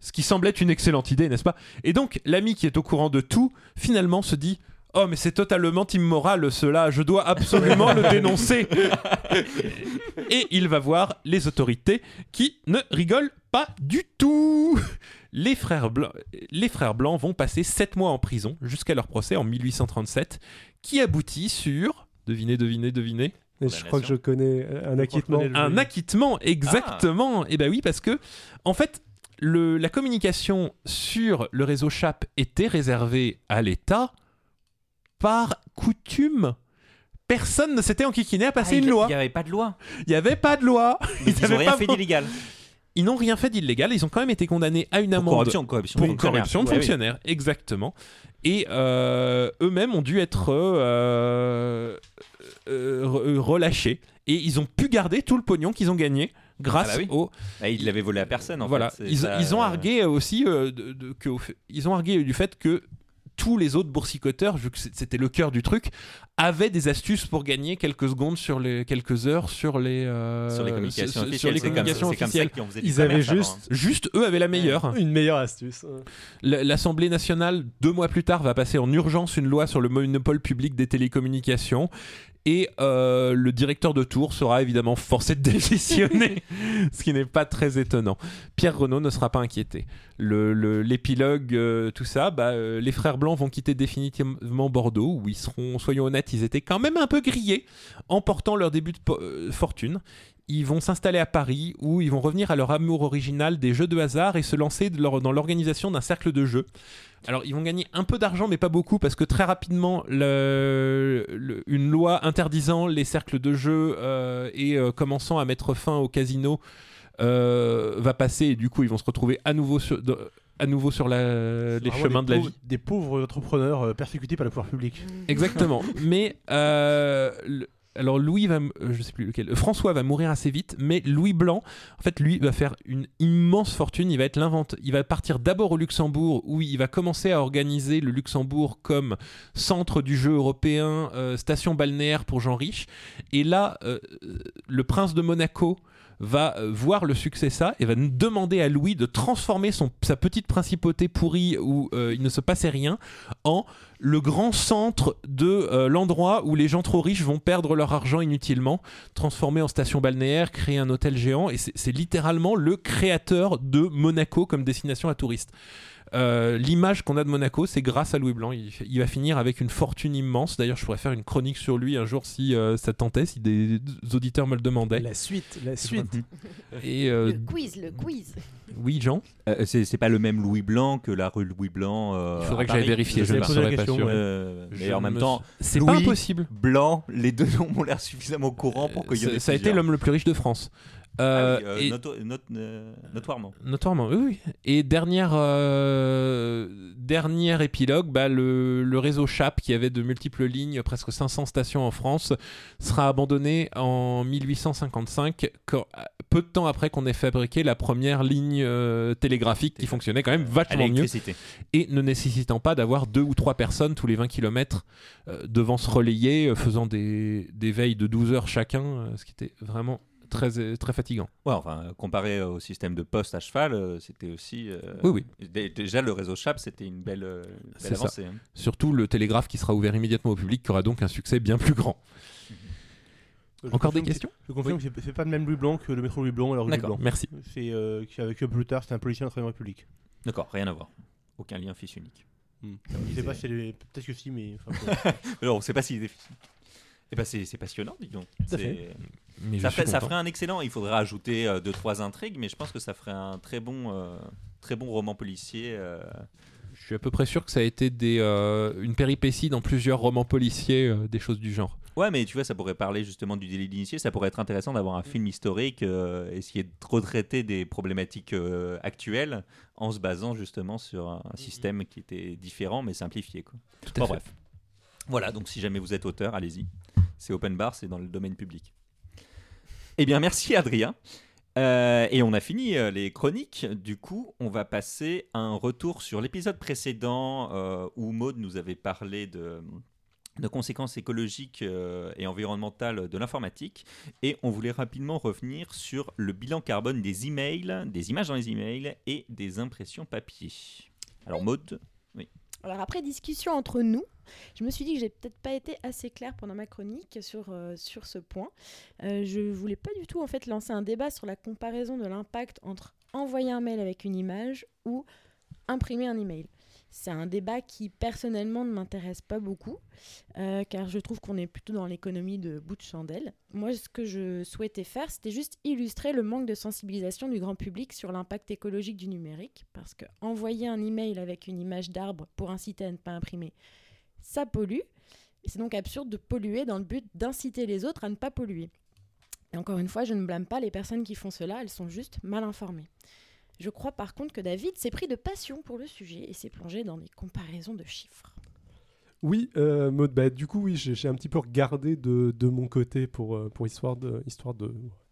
[SPEAKER 3] Ce qui semble être une excellente idée, n'est-ce pas? Et donc, l'ami qui est au courant de tout, finalement se dit Oh, mais c'est totalement immoral cela, je dois absolument le dénoncer. Et il va voir les autorités qui ne rigolent pas du tout. Les frères, blancs, les frères blancs vont passer 7 mois en prison jusqu'à leur procès en 1837, qui aboutit sur. Devinez, devinez, devinez.
[SPEAKER 2] Et je crois que je connais un acquittement.
[SPEAKER 3] Un acquittement, exactement. Et ben oui, parce que, en fait, le, la communication sur le réseau CHAP était réservée à l'État par coutume. Personne ne s'était enquiquiné à passer
[SPEAKER 1] Ah,
[SPEAKER 3] une
[SPEAKER 1] il-
[SPEAKER 3] loi.
[SPEAKER 1] Il n'y avait pas de loi.
[SPEAKER 3] Il n'y avait pas de loi.
[SPEAKER 1] Ils n'ont rien
[SPEAKER 3] pas
[SPEAKER 1] fait d'illégal.
[SPEAKER 3] Ils n'ont rien fait d'illégal. Ils ont quand même été condamnés à une
[SPEAKER 1] Pour
[SPEAKER 3] amende
[SPEAKER 1] corruption, corruption.
[SPEAKER 3] pour
[SPEAKER 1] de fonctionnaire.
[SPEAKER 3] corruption de
[SPEAKER 1] Ouais, oui.
[SPEAKER 3] fonctionnaires, exactement. Et euh, eux-mêmes ont dû être euh, euh, re- relâchés. Et ils ont pu garder tout le pognon qu'ils ont gagné grâce
[SPEAKER 1] Ah bah oui.
[SPEAKER 3] au.
[SPEAKER 1] Bah, ils l'avaient volé à personne en
[SPEAKER 3] voilà.
[SPEAKER 1] fait.
[SPEAKER 3] Ils,
[SPEAKER 1] ça,
[SPEAKER 3] ils ont
[SPEAKER 1] euh,
[SPEAKER 3] argué aussi euh, de- de- que, au fait- ils ont argué du fait que tous les autres boursicoteurs, vu que c'était le cœur du truc, avaient des astuces pour gagner quelques secondes sur les quelques heures sur les euh,
[SPEAKER 1] sur les communications
[SPEAKER 3] sur
[SPEAKER 1] officielles.
[SPEAKER 3] les
[SPEAKER 1] comme- comme ça
[SPEAKER 2] Ils avaient
[SPEAKER 1] avant,
[SPEAKER 2] juste
[SPEAKER 1] hein.
[SPEAKER 3] Juste eux avaient la meilleure.
[SPEAKER 2] une meilleure astuce.
[SPEAKER 3] L'Assemblée nationale, deux mois plus tard, va passer en urgence une loi sur le monopole public des télécommunications. Et euh, le directeur de Tours sera évidemment forcé de démissionner, ce qui n'est pas très étonnant. Pierre Renaud ne sera pas inquiété. Le- le- L'épilogue, euh, tout ça, bah, euh, les frères blancs vont quitter définitivement Bordeaux, où ils seront, soyons honnêtes, ils étaient quand même un peu grillés en portant leur début de fortune. Ils vont s'installer à Paris, où ils vont revenir à leur amour original des jeux de hasard et se lancer de leur- dans l'organisation d'un cercle de jeux. Alors, ils vont gagner un peu d'argent, mais pas beaucoup, parce que très rapidement, le- le- une loi interdisant les cercles de jeux euh, et euh, commençant à mettre fin au casino euh, va passer, et du coup, ils vont se retrouver à nouveau sur, de- à nouveau sur la- les chemins de la
[SPEAKER 4] pauvres-
[SPEAKER 3] vie.
[SPEAKER 4] Des pauvres entrepreneurs persécutés par le pouvoir public.
[SPEAKER 3] Exactement. mais euh, le- alors Louis va, euh, je sais plus lequel, euh, François va mourir assez vite, mais Louis Blanc, en fait, lui va faire une immense fortune. Il va être l'invente. Il va partir d'abord au Luxembourg, où il va commencer à organiser le Luxembourg comme centre du jeu européen, euh, station balnéaire pour gens riches. Et là, le prince de Monaco va euh, voir le succès ça et va demander à Louis de transformer son, sa petite principauté pourrie où euh, il ne se passait rien en le grand centre de euh, l'endroit où les gens trop riches vont perdre leur argent inutilement, transformer en station balnéaire, créer un hôtel géant, et c'est littéralement le créateur de Monaco comme destination à touristes. Euh, L'image qu'on a de Monaco, c'est grâce à Louis Blanc. Il, il va finir avec une fortune immense. D'ailleurs, je pourrais faire une chronique sur lui un jour si euh, ça tentait, si des, des auditeurs me le demandaient.
[SPEAKER 2] La suite, la suite.
[SPEAKER 3] Et euh,
[SPEAKER 5] Le quiz, le quiz.
[SPEAKER 3] oui, Jean,
[SPEAKER 1] Euh, c'est pas le même Louis Blanc que la rue Louis Blanc. euh,
[SPEAKER 3] il faudrait que j'aille vérifier. Je ne serais pas
[SPEAKER 4] question,
[SPEAKER 3] sûr.
[SPEAKER 1] Euh, mais en même
[SPEAKER 3] me
[SPEAKER 1] temps,
[SPEAKER 3] C'est pas
[SPEAKER 1] Louis-
[SPEAKER 3] impossible.
[SPEAKER 1] Blanc, les deux noms m'ont l'air suffisamment au courant pour qu'il y ait
[SPEAKER 3] Ça, ça a été l'homme le plus riche de France.
[SPEAKER 1] Ah
[SPEAKER 3] Euh,
[SPEAKER 1] oui, euh,
[SPEAKER 3] et-
[SPEAKER 1] noto- not- euh, notoirement.
[SPEAKER 3] Notoirement, oui, oui. Et dernière, euh, dernier épilogue, bah, le, le réseau CHAP, qui avait de multiples lignes, presque 500 stations en France, sera abandonné en 1855, quand- peu de temps après qu'on ait fabriqué la première ligne euh, télégraphique qui fonctionnait quand même
[SPEAKER 1] À
[SPEAKER 3] vachement mieux et ne nécessitant pas d'avoir deux ou trois personnes tous les 20 km devant se relayer, euh, faisant des, des veilles de 12 heures chacun, euh, ce qui était vraiment très, très fatigant.
[SPEAKER 1] Ouais, enfin, euh, comparé au système de poste à cheval, euh, c'était aussi. euh,
[SPEAKER 3] Oui,
[SPEAKER 1] dé- Déjà, le réseau CHAP, c'était une belle, euh,
[SPEAKER 3] C'est
[SPEAKER 1] avancée. hein.
[SPEAKER 3] Surtout le télégraphe qui sera ouvert immédiatement au public, qui aura donc un succès bien plus grand.
[SPEAKER 4] Je
[SPEAKER 3] Encore des questions?
[SPEAKER 4] Je confirme que c'est- c'est pas le même Louis Blanc que le métro Louis Blanc
[SPEAKER 1] D'accord.
[SPEAKER 3] Merci.
[SPEAKER 4] C'est euh, qui avec eux plus tard, c'était un policier de la Troisième République.
[SPEAKER 1] D'accord, rien à voir. Aucun lien fils unique.
[SPEAKER 4] Hmm. Je sais pas si c'est les- peut-être que si, mais enfin.
[SPEAKER 1] Alors, on ne sait pas s'il est fils unique. Eh ben, c'est c'est passionnant, dis donc.
[SPEAKER 3] Mais
[SPEAKER 1] Ça, fait- ferait un excellent. Il faudrait ajouter euh, deux trois intrigues, mais je pense que ça ferait un très bon, euh, très bon roman policier. euh.
[SPEAKER 3] Je suis à peu près sûr que ça a été des, euh, une péripétie dans plusieurs romans policiers, des choses du genre.
[SPEAKER 1] Ouais, mais tu vois, ça pourrait parler justement du délit d'initié. Ça pourrait être intéressant d'avoir un film historique, essayer de retraiter des problématiques actuelles en se basant justement sur un système qui était différent mais simplifié. Quoi.
[SPEAKER 3] Tout à
[SPEAKER 1] Bon,
[SPEAKER 3] fait.
[SPEAKER 1] bref. Voilà, donc si jamais vous êtes auteur, allez-y. C'est open bar, c'est dans le domaine public. Eh bien, merci Adrien. Euh, et on a fini euh, les chroniques. Du coup, on va passer à un retour sur l'épisode précédent euh, où Maud nous avait parlé de, de conséquences écologiques et environnementales de l'informatique. Et on voulait rapidement revenir sur le bilan carbone des emails, des images dans les emails et des impressions papier. Alors, Maud,
[SPEAKER 5] Alors après discussion entre nous, je me suis dit que j'ai peut-être pas été assez claire pendant ma chronique sur, euh, ce point. Euh, je voulais pas du tout en fait lancer un débat sur la comparaison de l'impact entre envoyer un mail avec une image ou imprimer un email. C'est un débat qui personnellement ne m'intéresse pas beaucoup, euh, car je trouve qu'on est plutôt dans l'économie de bout de chandelle. Moi, ce que je souhaitais faire, c'était juste illustrer le manque de sensibilisation du grand public sur l'impact écologique du numérique, parce que envoyer un email avec une image d'arbre pour inciter à ne pas imprimer, ça pollue. Et c'est donc absurde de polluer dans le but d'inciter les autres à ne pas polluer. Et encore une fois, je ne blâme pas les personnes qui font cela, elles sont juste mal informées. Je crois par contre que David s'est pris de passion pour le sujet et s'est plongé dans des comparaisons de chiffres.
[SPEAKER 2] Oui, euh, Maud, bah, du coup, oui, j'ai un petit peu regardé de, mon côté pour, euh, histoire de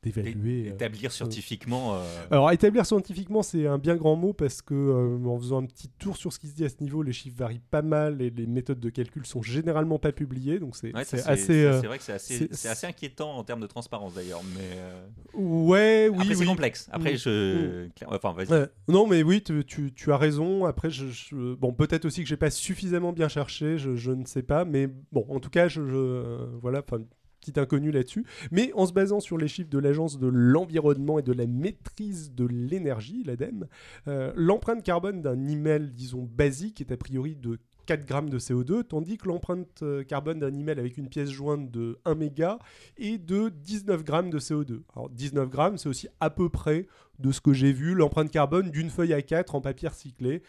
[SPEAKER 2] d'évaluer. euh,
[SPEAKER 1] établir scientifiquement. euh,
[SPEAKER 2] Alors, établir scientifiquement, c'est un bien grand mot parce que, euh, en faisant un petit tour sur ce qui se dit à ce niveau, les chiffres varient pas mal et les méthodes de calcul sont généralement pas publiées, donc c'est
[SPEAKER 1] ouais,
[SPEAKER 2] assez.
[SPEAKER 1] c'est-
[SPEAKER 2] euh,
[SPEAKER 1] c'est vrai que c'est assez, assez inquiétant en termes de transparence d'ailleurs. Mais euh,
[SPEAKER 2] Ouais, oui,
[SPEAKER 1] après, c'est
[SPEAKER 2] oui.
[SPEAKER 1] complexe. Après,
[SPEAKER 2] Mm.
[SPEAKER 1] je. Enfin, vas-y.
[SPEAKER 2] Non, mais oui, tu, tu- tu as raison. Après, je, je- bon, peut-être aussi que j'ai pas suffisamment bien cherché, je, je ne sais pas, mais bon, en tout cas, je, je- euh, voilà, enfin, petit inconnu là-dessus. Mais en se basant sur les chiffres de l'Agence de l'environnement et de la maîtrise de l'énergie, l'ADEME, euh, l'empreinte carbone d'un email, disons basique, est a priori de 4 grammes de CO2, tandis que l'empreinte euh, carbone d'un email avec une pièce jointe de 1 méga est de 19 grammes de CO2. Alors 19 grammes, c'est aussi à peu près de ce que j'ai vu, l'empreinte carbone d'une feuille A4 en papier recyclé.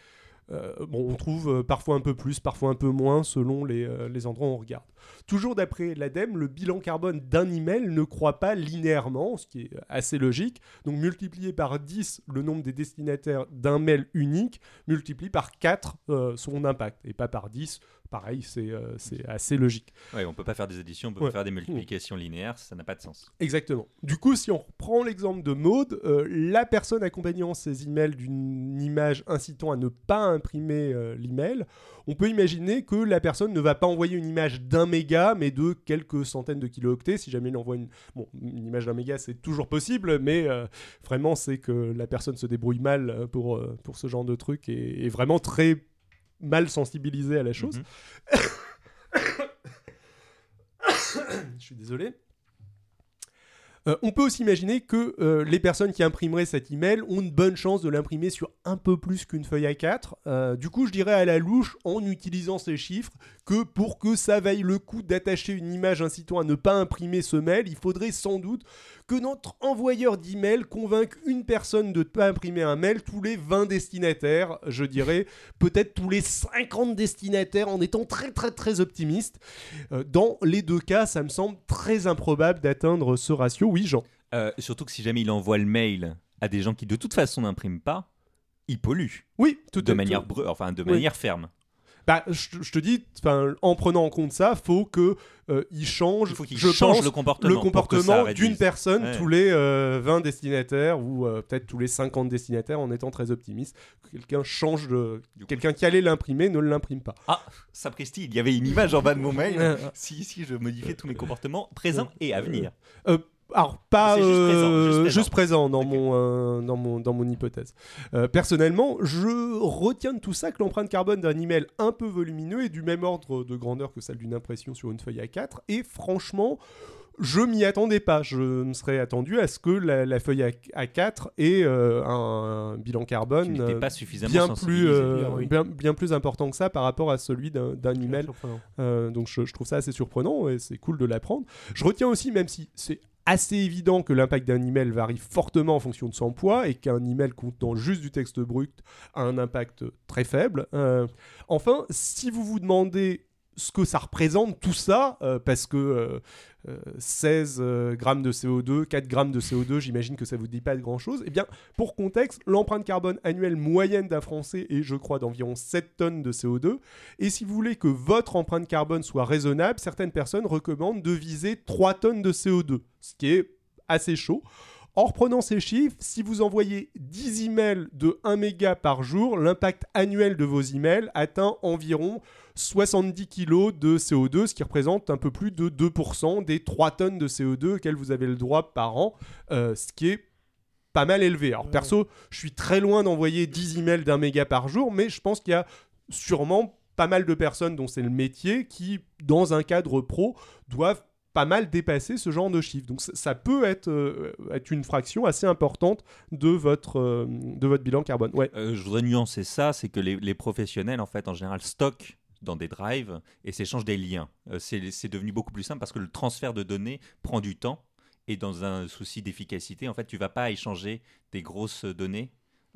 [SPEAKER 2] Euh, on trouve euh, parfois un peu plus, parfois un peu moins, selon les, euh, les endroits où on regarde. Toujours d'après l'ADEME, le bilan carbone d'un email ne croît pas linéairement, ce qui est assez logique. Donc multiplié par 10 le nombre des destinataires d'un mail unique, multiplie par 4 euh, son impact, et pas par 10. Pareil, c'est euh, assez logique.
[SPEAKER 1] Ouais, on peut pas faire des additions, on peut
[SPEAKER 2] Ouais.
[SPEAKER 1] pas faire des multiplications linéaires, ça n'a pas de sens.
[SPEAKER 2] Exactement. Du coup, si on reprend l'exemple de Maude, euh, la personne accompagnant ses emails d'une image incitant à ne pas imprimer euh, l'email, on peut imaginer que la personne ne va pas envoyer une image d'un méga, mais de quelques centaines de kilooctets. Si jamais il envoie une, bon, une image d'un méga, c'est toujours possible, mais euh, vraiment, c'est que la personne se débrouille mal pour, pour ce genre de truc et est vraiment très mal sensibilisée à la chose.
[SPEAKER 1] Mhm.
[SPEAKER 2] Je suis désolé. Euh, on peut aussi imaginer que euh, les personnes qui imprimeraient cet email ont une bonne chance de l'imprimer sur un peu plus qu'une feuille A4. Euh, du coup, je dirais à la louche, en utilisant ces chiffres, que pour que ça vaille le coup d'attacher une image incitant à ne pas imprimer ce mail, il faudrait sans doute que notre envoyeur d'email convainque une personne de ne pas imprimer un mail tous les 20 destinataires, je dirais peut-être tous les 50 destinataires en étant très très très optimiste. Dans les deux cas, ça me semble très improbable d'atteindre ce ratio. Oui, Jean.
[SPEAKER 1] Euh, surtout que si jamais il envoie le mail à des gens qui de toute façon n'impriment pas, il pollue
[SPEAKER 2] Oui, tout
[SPEAKER 1] de
[SPEAKER 2] à-
[SPEAKER 1] manière
[SPEAKER 2] tout-
[SPEAKER 1] breu- enfin de
[SPEAKER 2] Oui.
[SPEAKER 1] manière ferme.
[SPEAKER 2] Bah, je, je te dis, en prenant en compte ça, faut que euh, il change.
[SPEAKER 1] Il faut qu'il
[SPEAKER 2] je
[SPEAKER 1] change
[SPEAKER 2] pense,
[SPEAKER 1] le comportement.
[SPEAKER 2] le d'une personne
[SPEAKER 1] Ouais.
[SPEAKER 2] tous les euh, 20 destinataires ou euh, peut-être tous les 50 destinataires en étant très optimiste. Que Quelqu'un change de. Quelqu'un qui allait l'imprimer ne l'imprime pas.
[SPEAKER 1] Sapristi, il y avait une image en bas de mon mail. Si, si, je modifiais tous mes comportements présents et à venir.
[SPEAKER 2] Alors pas
[SPEAKER 1] juste
[SPEAKER 2] euh,
[SPEAKER 1] présent, juste présent.
[SPEAKER 2] juste présent dans mon euh, dans mon dans mon hypothèse. Euh, personnellement, je retiens de tout ça que l'empreinte carbone d'un email un peu volumineux est du même ordre de grandeur que celle d'une impression sur une feuille A4 et franchement, je m'y attendais pas. Je me serais attendu à ce que la, la feuille A- A4 ait euh, un, bilan carbone euh,
[SPEAKER 1] pas suffisamment
[SPEAKER 2] bien plus euh,
[SPEAKER 4] bien, oui.
[SPEAKER 2] bien, bien plus important que ça par rapport à celui d'un email euh, donc je, je trouve ça assez surprenant et c'est cool de l'apprendre. Je retiens aussi, même si c'est assez évident que l'impact d'un email varie fortement en fonction de son poids et qu'un email contenant juste du texte brut a un impact très faible. Euh, enfin, si vous vous demandez ce que ça représente tout ça, euh, parce que euh, euh, 16 euh, grammes de CO2, 4 grammes de CO2, j'imagine que ça vous dit pas de grand-chose. Eh bien, pour contexte, l'empreinte carbone annuelle moyenne d'un Français est, je crois, d'environ 7 tonnes de CO2. Et si vous voulez que votre empreinte carbone soit raisonnable, certaines personnes recommandent de viser 3 tonnes de CO2, ce qui est assez chaud. En reprenant ces chiffres, si vous envoyez 10 emails de 1 méga par jour, l'impact annuel de vos emails atteint environ 70 kg de CO2, ce qui représente un peu plus de 2% des 3 tonnes de CO2 auxquelles vous avez le droit par an, euh, ce qui est pas mal élevé. Alors perso, je suis très loin d'envoyer 10 emails d'un méga par jour, mais je pense qu'il y a sûrement pas mal de personnes dont c'est le métier qui, dans un cadre pro, doivent pas mal dépasser ce genre de chiffre. Donc ça, ça peut être, euh, être une fraction assez importante de votre, euh, de votre bilan carbone. Ouais.
[SPEAKER 1] Euh, je voudrais nuancer ça, c'est que les, les professionnels, en fait, en général, stockent dans des drives et s'échangent des liens. Euh, c'est devenu beaucoup plus simple parce que le transfert de données prend du temps et dans un souci d'efficacité, en fait, tu vas pas échanger des grosses données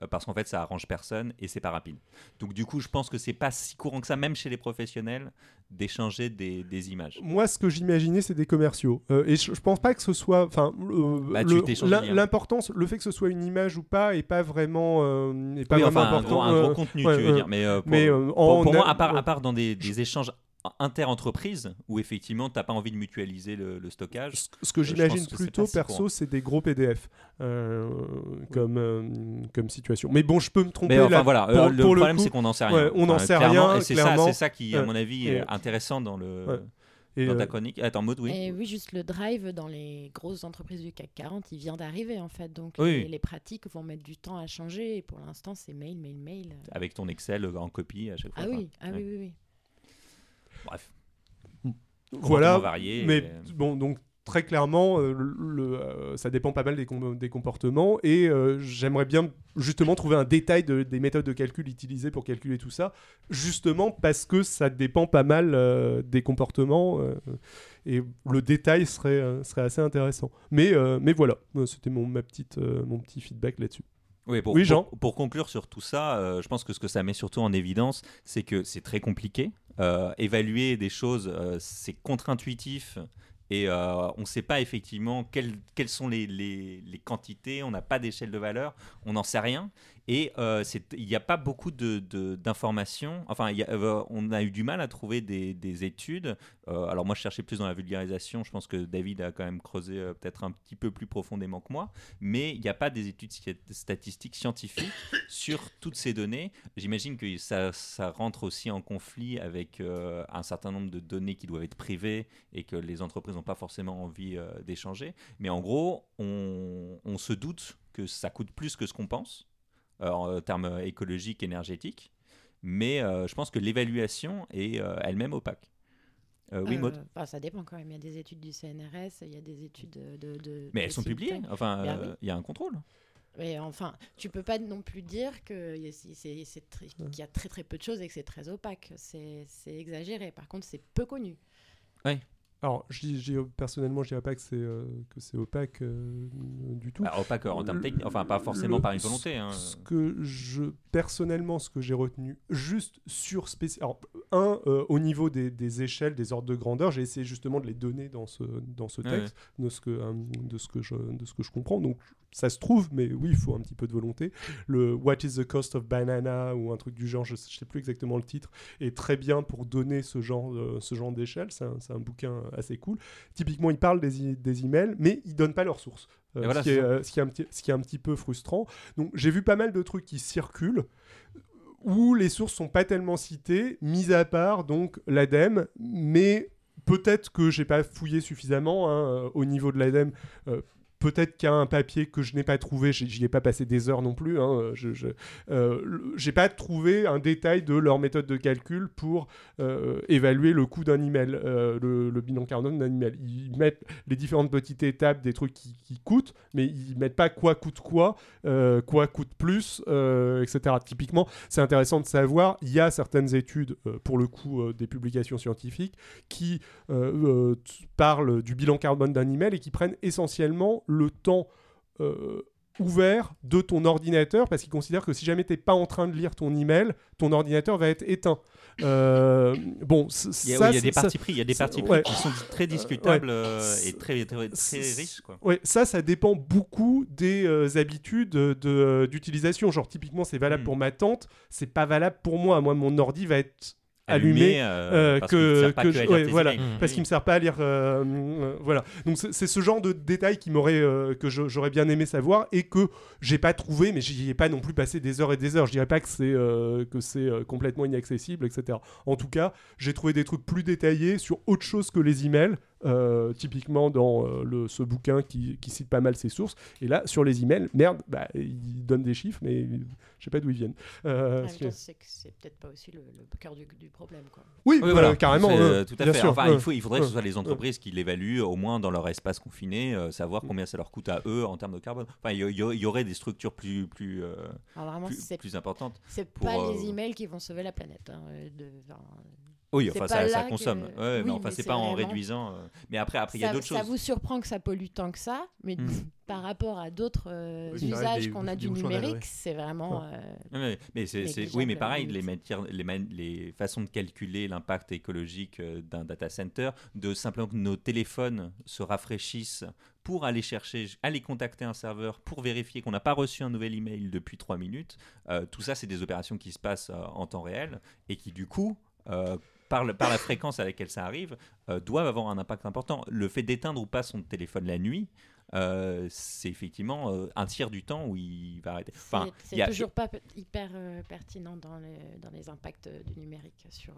[SPEAKER 1] parce qu'en fait, ça arrange personne et c'est pas rapide. Donc du coup, je pense que c'est pas si courant que ça, même chez les professionnels, d'échanger des, des images.
[SPEAKER 2] Moi, ce que j'imaginais, c'est des commerciaux. Euh, et je, je pense pas que ce soit. Enfin, euh,
[SPEAKER 1] Bah,
[SPEAKER 2] le- l'importance, le fait que ce soit une image ou pas, est pas vraiment, euh, est pas
[SPEAKER 1] Oui,
[SPEAKER 2] vraiment
[SPEAKER 1] enfin, un
[SPEAKER 2] important.
[SPEAKER 1] gros, un gros
[SPEAKER 2] Euh,
[SPEAKER 1] contenu,
[SPEAKER 2] ouais,
[SPEAKER 1] tu veux dire. Mais, euh, pour,
[SPEAKER 2] mais euh,
[SPEAKER 1] pour-
[SPEAKER 2] en
[SPEAKER 1] pour moi, à part, à part dans des, des échanges inter-entreprises où effectivement, tu n'as pas envie de mutualiser le, le stockage.
[SPEAKER 2] Ce- Ce que
[SPEAKER 1] je
[SPEAKER 2] j'imagine plutôt,
[SPEAKER 1] si
[SPEAKER 2] perso, c'est des gros PDF euh, comme, euh, comme situation. Mais bon, je peux me tromper
[SPEAKER 1] Mais enfin
[SPEAKER 2] là.
[SPEAKER 1] voilà,
[SPEAKER 2] pour-
[SPEAKER 1] euh, le
[SPEAKER 2] pour le
[SPEAKER 1] problème c'est qu'on n'en sait rien.
[SPEAKER 2] ouais, on n'en
[SPEAKER 1] Enfin,
[SPEAKER 2] sait
[SPEAKER 1] clairement,
[SPEAKER 2] rien,
[SPEAKER 1] Et c'est ça,
[SPEAKER 2] clairement.
[SPEAKER 1] c'est ça qui, à mon avis, est intéressant dans, le,
[SPEAKER 2] Ouais. Et,
[SPEAKER 1] dans ta
[SPEAKER 2] euh,
[SPEAKER 1] chronique. Attends, mode, oui.
[SPEAKER 5] Et oui, juste le drive dans les grosses entreprises du CAC 40, il vient d'arriver en fait. Donc
[SPEAKER 1] Oui.
[SPEAKER 5] les, les pratiques vont mettre du temps à changer. Et pour l'instant, c'est mail, mail, mail.
[SPEAKER 1] Avec ton Excel en copie à chaque fois.
[SPEAKER 5] Ah
[SPEAKER 1] enfin,
[SPEAKER 5] oui, ah
[SPEAKER 1] ouais.
[SPEAKER 5] oui, oui, oui.
[SPEAKER 1] Bref.
[SPEAKER 2] voilà.
[SPEAKER 1] Varié,
[SPEAKER 2] mais
[SPEAKER 1] et-
[SPEAKER 2] bon, donc très clairement, euh, le, euh, ça dépend pas mal des, com- des comportements. Et euh, j'aimerais bien justement trouver un détail de- des méthodes de calcul utilisées pour calculer tout ça, justement parce que ça dépend pas mal des comportements. et le détail serait, serait assez intéressant. Mais, mais voilà, c'était mon, ma petite, mon petit feedback là-dessus.
[SPEAKER 1] Oui, pour,
[SPEAKER 2] Oui, Jean
[SPEAKER 1] pour, pour conclure sur tout ça, je pense que ce que ça met surtout en évidence, c'est que c'est très compliqué. Euh, évaluer des choses, euh, c'est contre-intuitif. Et euh, on ne sait pas effectivement quelles, sont les- les quantités, on n'a pas d'échelle de valeur, on n'en sait rien. Et euh, il n'y a pas beaucoup de- de- d'informations. Enfin, il y a- euh, on a eu du mal à trouver des, des études. Euh, alors moi, je cherchais plus dans la vulgarisation. Je pense que David a quand même creusé peut-être un petit peu plus profondément que moi. Mais il n'y a pas des études statistiques scientifiques sur toutes ces données. J'imagine que ça, ça rentre aussi en conflit avec un certain nombre de données qui doivent être privées et que les entreprises n'ont pas forcément envie d'échanger. Mais en gros, on, on se doute que ça coûte plus que ce qu'on pense en termes écologiques, énergétiques. Mais euh, je pense que l'évaluation est euh, elle-même opaque. Euh, oui,
[SPEAKER 5] Euh,
[SPEAKER 1] Maud
[SPEAKER 5] enfin, ça dépend quand même. Il y a des études du CNRS, il y a des études de. de- de-
[SPEAKER 1] Mais
[SPEAKER 5] de
[SPEAKER 1] elles sont publiées.
[SPEAKER 5] tank.
[SPEAKER 1] Enfin,
[SPEAKER 5] Ben
[SPEAKER 1] euh,
[SPEAKER 5] oui.
[SPEAKER 1] il y a un contrôle.
[SPEAKER 5] Mais enfin, tu peux pas non plus dire que qu'il y a très très peu de choses et que c'est très opaque. C'est c'est exagéré. Par contre, c'est peu connu.
[SPEAKER 2] Alors, personnellement, je dirais pas que c'est euh, que c'est opaque euh, du tout.
[SPEAKER 1] Bah, opaque en termes techniques. Enfin, pas forcément
[SPEAKER 2] le-
[SPEAKER 1] par une volonté. hein.
[SPEAKER 2] Ce que je personnellement, ce que j'ai retenu juste sur spéci- Alors, un euh, au niveau des, des échelles, des ordres de grandeur, j'ai essayé justement de les donner dans ce dans ce
[SPEAKER 1] Ouais,
[SPEAKER 2] texte, de ce que euh, de ce que je de ce que je comprends. Donc ça se trouve, mais oui, il faut un petit peu de volonté. Le What is the cost of banana ou un truc du genre, je ne sais plus exactement le titre, est très bien pour donner ce genre, ce genre d'échelle. C'est un, un bouquin assez cool. Typiquement, il parle des, des emails, mais il donne pas leurs sources. Euh,
[SPEAKER 1] voilà,
[SPEAKER 2] ce, qui est, euh, ce qui est un petit, ce qui est un petit peu frustrant. Donc j'ai vu pas mal de trucs qui circulent où les sources sont pas tellement citées, mis à part donc l'ADEME, mais peut-être que j'ai pas fouillé suffisamment hein, euh, au niveau de l'ADEME. euh, Peut-être qu'il y a un papier que je n'ai pas trouvé, j'y ai pas passé des heures non plus. Hein, je, je, euh, j'ai pas trouvé un détail de leur méthode de calcul pour euh, évaluer le coût d'un email, euh, le, bilan carbone d'un email. Ils mettent les différentes petites étapes des trucs qui, coûtent, mais ils mettent pas quoi coûte quoi, euh, quoi coûte plus, etc. Typiquement, c'est intéressant de savoir, il y a certaines études, pour le coup des publications scientifiques, qui parlent du bilan carbone d'un email et qui prennent essentiellement le temps euh, ouvert de ton ordinateur parce qu'ils considèrent que si jamais tu n'es pas en train de lire ton email, ton ordinateur va être éteint. Euh, bon,
[SPEAKER 1] Il y a,
[SPEAKER 2] ça,
[SPEAKER 1] oui, il y a des partis pris, il y a des
[SPEAKER 2] ouais.
[SPEAKER 1] pris qui sont très discutables euh, et très, très, riches. Quoi.
[SPEAKER 2] Ouais, ça, ça dépend beaucoup des euh, habitudes de, de- d'utilisation. Genre, typiquement, c'est valable
[SPEAKER 1] Mm.
[SPEAKER 2] pour ma tante, c'est pas valable pour moi. Moi, mon ordi va être allumé,
[SPEAKER 1] euh,
[SPEAKER 2] euh,
[SPEAKER 1] parce qu'il ne
[SPEAKER 2] que, ouais,
[SPEAKER 1] tes
[SPEAKER 2] voilà,
[SPEAKER 1] emails.
[SPEAKER 2] parce qu'il me sert pas à lire euh, euh, voilà. Donc c'est ce genre de détail qui m'aurait euh, que j'aurais bien aimé savoir et que j'ai pas trouvé mais j'y ai pas non plus passé des heures et des heures. Je dirais pas que c'est euh, que c'est euh, complètement inaccessible etc en tout cas j'ai trouvé des trucs plus détaillés sur autre chose que les emails euh, typiquement dans euh, le, ce bouquin qui, qui cite pas mal ses sources et là sur les emails merde bah, il donne des chiffres mais je sais pas d'où ils viennent Euh, c'est-
[SPEAKER 5] que peut-être pas aussi le, le cœur du, du problème. Quoi.
[SPEAKER 2] oui,
[SPEAKER 1] Oui, voilà,
[SPEAKER 2] carrément euh,
[SPEAKER 1] tout à
[SPEAKER 2] bien
[SPEAKER 1] fait.
[SPEAKER 2] sûr,
[SPEAKER 1] enfin,
[SPEAKER 2] euh,
[SPEAKER 1] il, faut, il faudrait que ce soit les entreprises qui l'évaluent au moins dans leur espace confiné, euh, savoir
[SPEAKER 2] Mm.
[SPEAKER 1] combien ça leur coûte à eux en termes de carbone. Enfin, il y, aurait des structures plus plus euh,
[SPEAKER 5] Alors vraiment,
[SPEAKER 1] plus, plus importantes.
[SPEAKER 5] c'est pas
[SPEAKER 1] euh,
[SPEAKER 5] les emails qui vont sauver la planète. hein, de- enfin,
[SPEAKER 1] Oui, enfin ça, ça consomme.
[SPEAKER 5] que-
[SPEAKER 1] Ouais, mais
[SPEAKER 5] Oui,
[SPEAKER 1] enfin
[SPEAKER 5] mais
[SPEAKER 1] c'est
[SPEAKER 5] c'est
[SPEAKER 1] pas en
[SPEAKER 5] vraiment-
[SPEAKER 1] réduisant. euh, Mais après après il y a
[SPEAKER 5] ça,
[SPEAKER 1] d'autres
[SPEAKER 5] ça
[SPEAKER 1] choses.
[SPEAKER 5] vous surprend que ça pollue tant que ça, mais
[SPEAKER 1] Mm.
[SPEAKER 5] par rapport à d'autres euh,
[SPEAKER 4] Oui, ça
[SPEAKER 5] usages qu'on a du numérique, c'est vraiment. euh,
[SPEAKER 1] mais c'est, oui, mais pareil, les, matières, les, façons de calculer l'impact écologique d'un data center, de simplement que nos téléphones se rafraîchissent pour aller chercher, aller contacter un serveur, pour vérifier qu'on n'a pas reçu un nouvel email depuis 3 minutes. euh, tout ça, c'est des opérations qui se passent euh, en temps réel et qui, du coup, euh, par, le- par la fréquence à laquelle ça arrive, euh, doivent avoir un impact important. Le fait d'éteindre ou pas son téléphone la nuit, euh, c'est effectivement euh, un tiers du temps où il va arrêter. Enfin,
[SPEAKER 5] c'est-
[SPEAKER 1] a-
[SPEAKER 5] toujours pas pe- hyper euh, pertinent dans les, dans les impacts du numérique sur.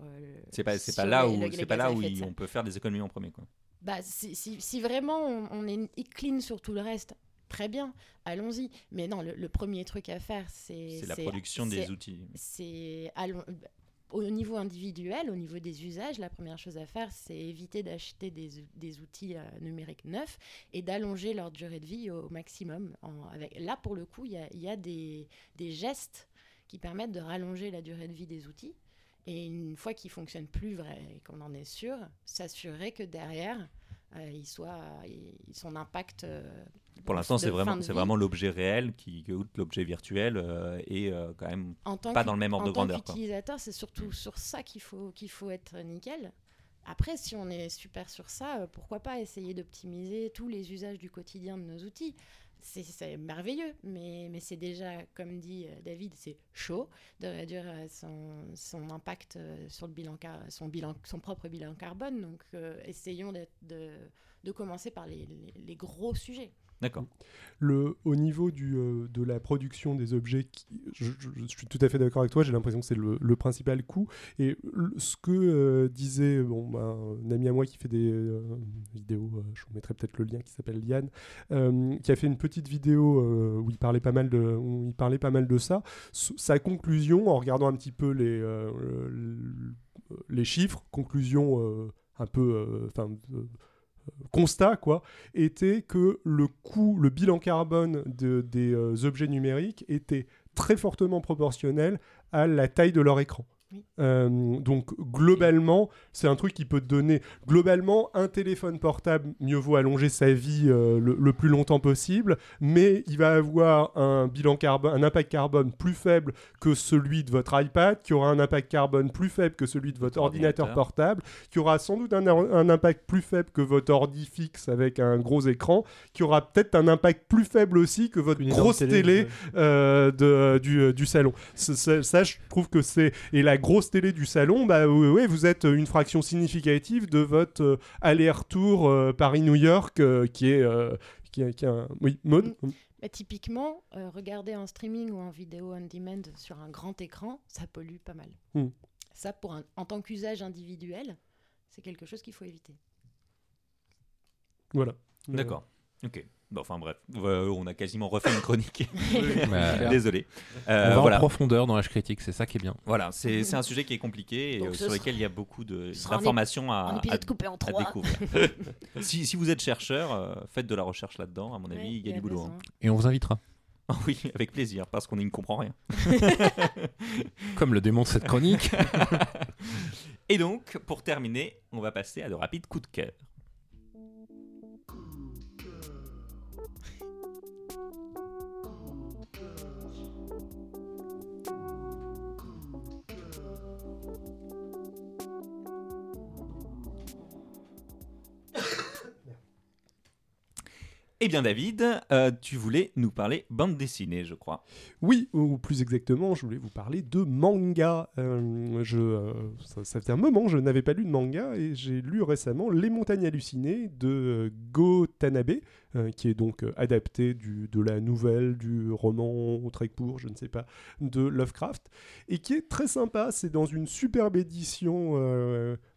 [SPEAKER 1] C'est pas,
[SPEAKER 5] sur
[SPEAKER 1] pas là où, c'est pas là où il- on peut faire des économies en premier. Quoi.
[SPEAKER 5] Bah, si, si- si vraiment on, on est clean sur tout le reste, très bien, allons-y. Mais non, le, le premier truc à faire, c'est.
[SPEAKER 1] C'est la production des outils.
[SPEAKER 5] c'est au niveau individuel, au niveau des usages, la première chose à faire, c'est éviter d'acheter des, des outils euh, numériques neufs et d'allonger leur durée de vie au maximum. Là, pour le coup, il y a, des, des gestes qui permettent de rallonger la durée de vie des outils. Et une fois qu'ils fonctionnent plus vrai et qu'on en est sûr, s'assurer que derrière, il soit, il- son impact. euh,
[SPEAKER 1] Pour l'instant, c'est vraiment, c'est vraiment l'objet réel qui, que l'objet virtuel euh, est euh, quand même
[SPEAKER 5] en tant
[SPEAKER 1] pas dans le même ordre
[SPEAKER 5] en
[SPEAKER 1] de
[SPEAKER 5] tant
[SPEAKER 1] grandeur. quoi.
[SPEAKER 5] qu'utilisateur, c'est surtout sur ça qu'il faut, qu'il faut être nickel. Après, si on est super sur ça, euh, pourquoi pas essayer d'optimiser tous les usages du quotidien de nos outils c'est, merveilleux, mais, c'est déjà, comme dit euh, David, c'est chaud de réduire euh, son, impact euh, sur le bilan, son, bilan, son propre bilan carbone. Donc, essayons de, commencer par les gros sujets.
[SPEAKER 1] D'accord.
[SPEAKER 2] le, au niveau du, euh, de la production des objets, je, suis tout à fait d'accord avec toi, j'ai l'impression que c'est le, principal coût. Et ce que euh, disait bon, bah, un ami à moi qui fait des euh, vidéos, je vous mettrai peut-être le lien, qui s'appelle euh, qui a fait une petite vidéo où, il parlait pas mal de, où il parlait pas mal de ça. Sa conclusion, en regardant un petit peu les, le- les chiffres, conclusion un peu... enfin, constat quoi était que le coût, le bilan carbone de- des euh, objets numériques était très fortement proportionnel à la taille de leur écran.
[SPEAKER 5] Oui.
[SPEAKER 2] Euh, donc globalement, c'est un truc qui peut te donner globalement un téléphone portable. Mieux vaut allonger sa vie euh, le, le plus longtemps possible, mais il va avoir un bilan carbone, un impact carbone plus faible que celui de votre iPad, qui aura un impact carbone plus faible que celui de votre ordinateur,
[SPEAKER 1] Ordinateur.
[SPEAKER 2] portable, qui aura sans doute un, un impact plus faible que votre ordi fixe avec un gros écran, qui aura peut-être un impact plus faible aussi que votre
[SPEAKER 4] Une
[SPEAKER 2] grosse télé, euh, de, du, du salon. Ce- ça, je trouve que c'est. Et la grosse télé du salon, bah oui, oui, vous êtes une fraction significative de votre euh, aller-retour euh, Paris-New York euh, qui est. euh, qui est- qui est un- Oui, mode
[SPEAKER 5] Mais typiquement, euh, regarder en streaming ou en vidéo on demand sur un grand écran, ça pollue pas mal.
[SPEAKER 2] Hmm.
[SPEAKER 5] Ça, pour un- en tant qu'usage individuel, c'est quelque chose qu'il faut éviter.
[SPEAKER 2] Voilà.
[SPEAKER 1] D'accord. Ok. Bon, enfin bref, Euh, on a quasiment refait une chronique.
[SPEAKER 3] Bah,
[SPEAKER 1] Désolé.
[SPEAKER 3] on
[SPEAKER 1] Euh,
[SPEAKER 3] va en
[SPEAKER 1] voilà.
[SPEAKER 3] profondeur dans la critique, c'est ça qui est bien.
[SPEAKER 1] Voilà, c'est un sujet qui est compliqué et euh, sur lequel il y a beaucoup d'informations à, à- à
[SPEAKER 5] trois.
[SPEAKER 1] découvrir. si, si vous êtes chercheur, euh, faites de la recherche là-dedans. À mon avis,
[SPEAKER 5] Ouais,
[SPEAKER 1] il y a du boulot. hein.
[SPEAKER 3] Et on vous invitera.
[SPEAKER 1] Ah oui, avec plaisir, parce qu'on n'y comprend rien.
[SPEAKER 3] Comme le démontre cette chronique.
[SPEAKER 1] Et donc, pour terminer, on va passer à de rapides coups de cœur. Eh bien David, euh, tu voulais nous parler bande dessinée, je crois.
[SPEAKER 2] Oui, ou plus exactement, je voulais vous parler de manga. Euh, euh, ça, fait un moment je n'avais pas lu de manga et j'ai lu récemment Les Montagnes Hallucinées de Go Tanabe, qui est donc adapté de la nouvelle, du roman trait court, je ne sais pas, de Lovecraft, et qui est très sympa. C'est dans une superbe édition